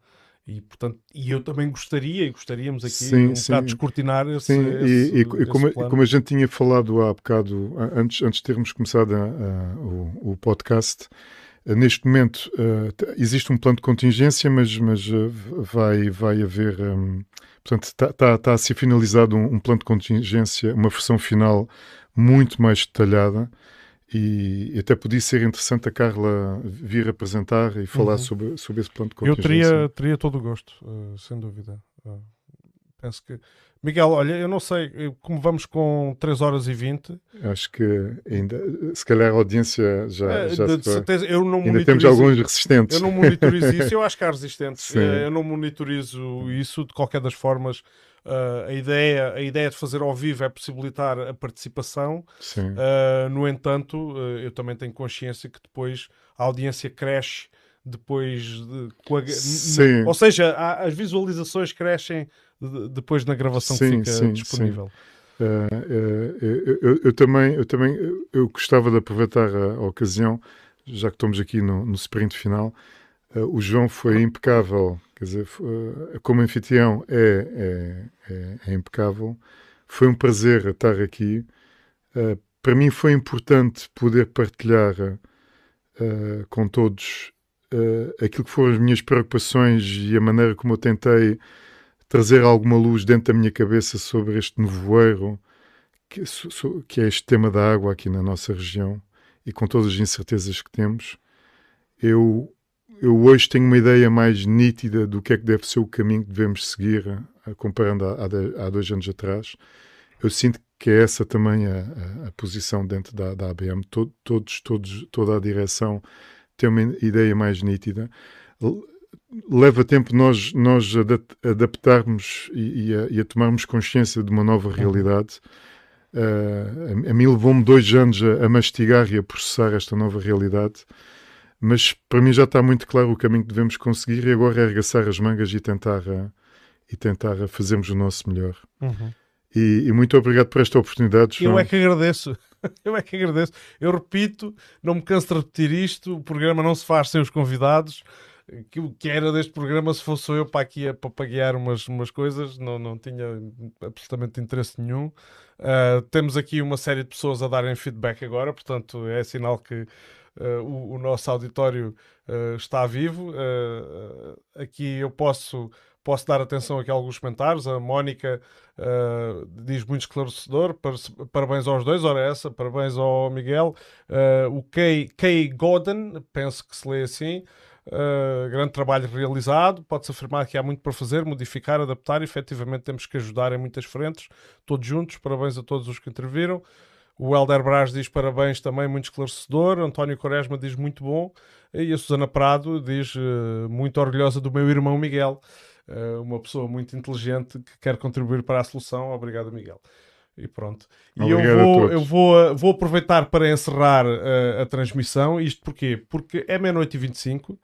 E, portanto, e eu também gostaria, e gostaríamos aqui sim, um sim. bocado descortinar esse, sim, esse, e, e, e como, como, a gente tinha falado há bocado, antes, antes de termos começado a, a, o, o, podcast, eh, neste momento uh, existe um plano de contingência, mas, mas uh, vai, vai haver, um, portanto, está tá, tá a ser finalizado um, um plano de contingência, uma versão final muito mais detalhada, e até podia ser interessante a Carla vir apresentar e falar uhum. sobre, sobre esse plano de contingência. Eu teria, teria todo o gosto, uh, sem dúvida. Uh, penso que. Miguel, olha, eu não sei como vamos com 3 horas e 20. Acho que ainda, se calhar a audiência já, é, já de, de certeza, eu não ainda temos alguns resistentes. Eu não monitorizo isso, eu acho que há resistentes. Sim. Eu não monitorizo isso de qualquer das formas. Uh, a, ideia, a ideia de fazer ao vivo é possibilitar a participação. Uh, no entanto, uh, eu também tenho consciência que depois a audiência cresce depois de, a, ou seja, as visualizações crescem de, depois na gravação sim, que fica sim, disponível. Sim. Eu, eu, eu, também, eu também eu gostava de aproveitar a, a ocasião, já que estamos aqui no, no sprint final. O João foi impecável Quer dizer, eh, como anfitrião é, é, é, é impecável. Foi um prazer estar aqui. Uh, para mim foi importante poder partilhar com todos aquilo que foram as minhas preocupações e a maneira como eu tentei trazer alguma luz dentro da minha cabeça sobre este nevoeiro que, que é este tema da água aqui na nossa região e com todas as incertezas que temos. Eu eu hoje tenho uma ideia mais nítida do que é que deve ser o caminho que devemos seguir, uh, comparando a, dois anos atrás. Eu sinto que é essa também a, a, a posição dentro da, da ABM. Todo, todos, todos, toda a direção tem uma ideia mais nítida. Leva tempo nós, nós adaptarmos e, e, a, e a tomarmos consciência de uma nova uhum. realidade. Uh, a, mim levou-me dois anos a, a mastigar e a processar esta nova realidade mas para mim já está muito claro o caminho que devemos conseguir e agora é arregaçar as mangas e tentar, uh, e tentar fazermos o nosso melhor. Uhum. E, e, muito obrigado por esta oportunidade. João. Eu é que agradeço. Eu é que agradeço. Eu repito, não me canso de repetir isto: o programa não se faz sem os convidados. Que o que era deste programa, se fosse eu para aqui a papaguear umas, umas coisas, não, não tinha absolutamente interesse nenhum. Uh, temos aqui uma série de pessoas a darem feedback agora, portanto é sinal que uh, o, o, nosso auditório uh, está vivo. Uh, aqui eu posso, posso dar atenção aqui a alguns comentários. A Mónica diz muito esclarecedor. Parabéns aos dois. Ora, essa, parabéns ao Miguel. o Kay, Kay Godden, penso que se lê assim. Uh, grande trabalho realizado. Pode-se afirmar que há muito para fazer, modificar, adaptar. Efetivamente, temos que ajudar em muitas frentes, todos juntos. Parabéns a todos os que interviram. O Helder Braz diz parabéns também, muito esclarecedor. António Quaresma diz muito bom. E a Susana Prado diz uh, muito orgulhosa do meu irmão Miguel, uh, uma pessoa muito inteligente que quer contribuir para a solução. Obrigado, Miguel. E pronto. E eu, vou, eu vou, vou aproveitar para encerrar uh, a transmissão. Isto porquê? Porque é meia-noite e 25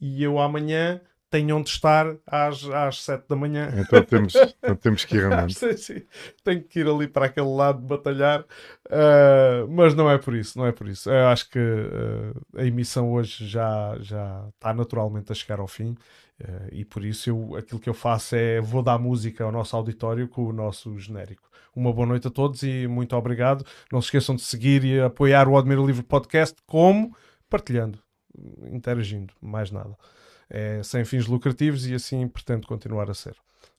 e eu amanhã tenham de estar às, às 7 da manhã. Então temos, então temos que ir andando. Tenho que ir ali para aquele lado de batalhar, uh, mas não é por isso, não é por isso. Eu acho que uh, a emissão hoje já, já está naturalmente a chegar ao fim. Uh, e por isso eu, aquilo que eu faço é vou dar música ao nosso auditório com o nosso genérico. Uma boa noite a todos e muito obrigado. Não se esqueçam de seguir e apoiar o Admiro Livre Podcast, como partilhando, interagindo, mais nada é sem fins lucrativos e assim pretendo continuar a ser.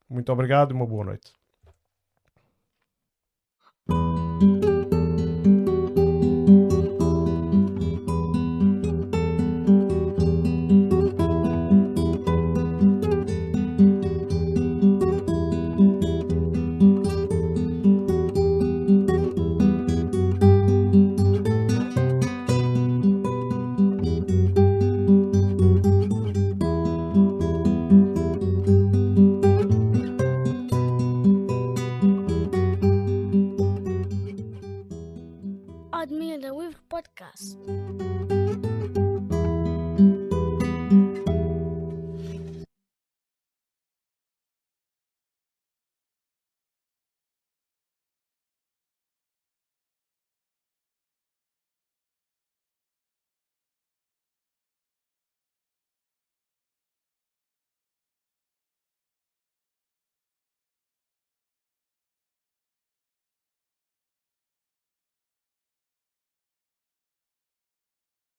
Muito obrigado e uma boa noite.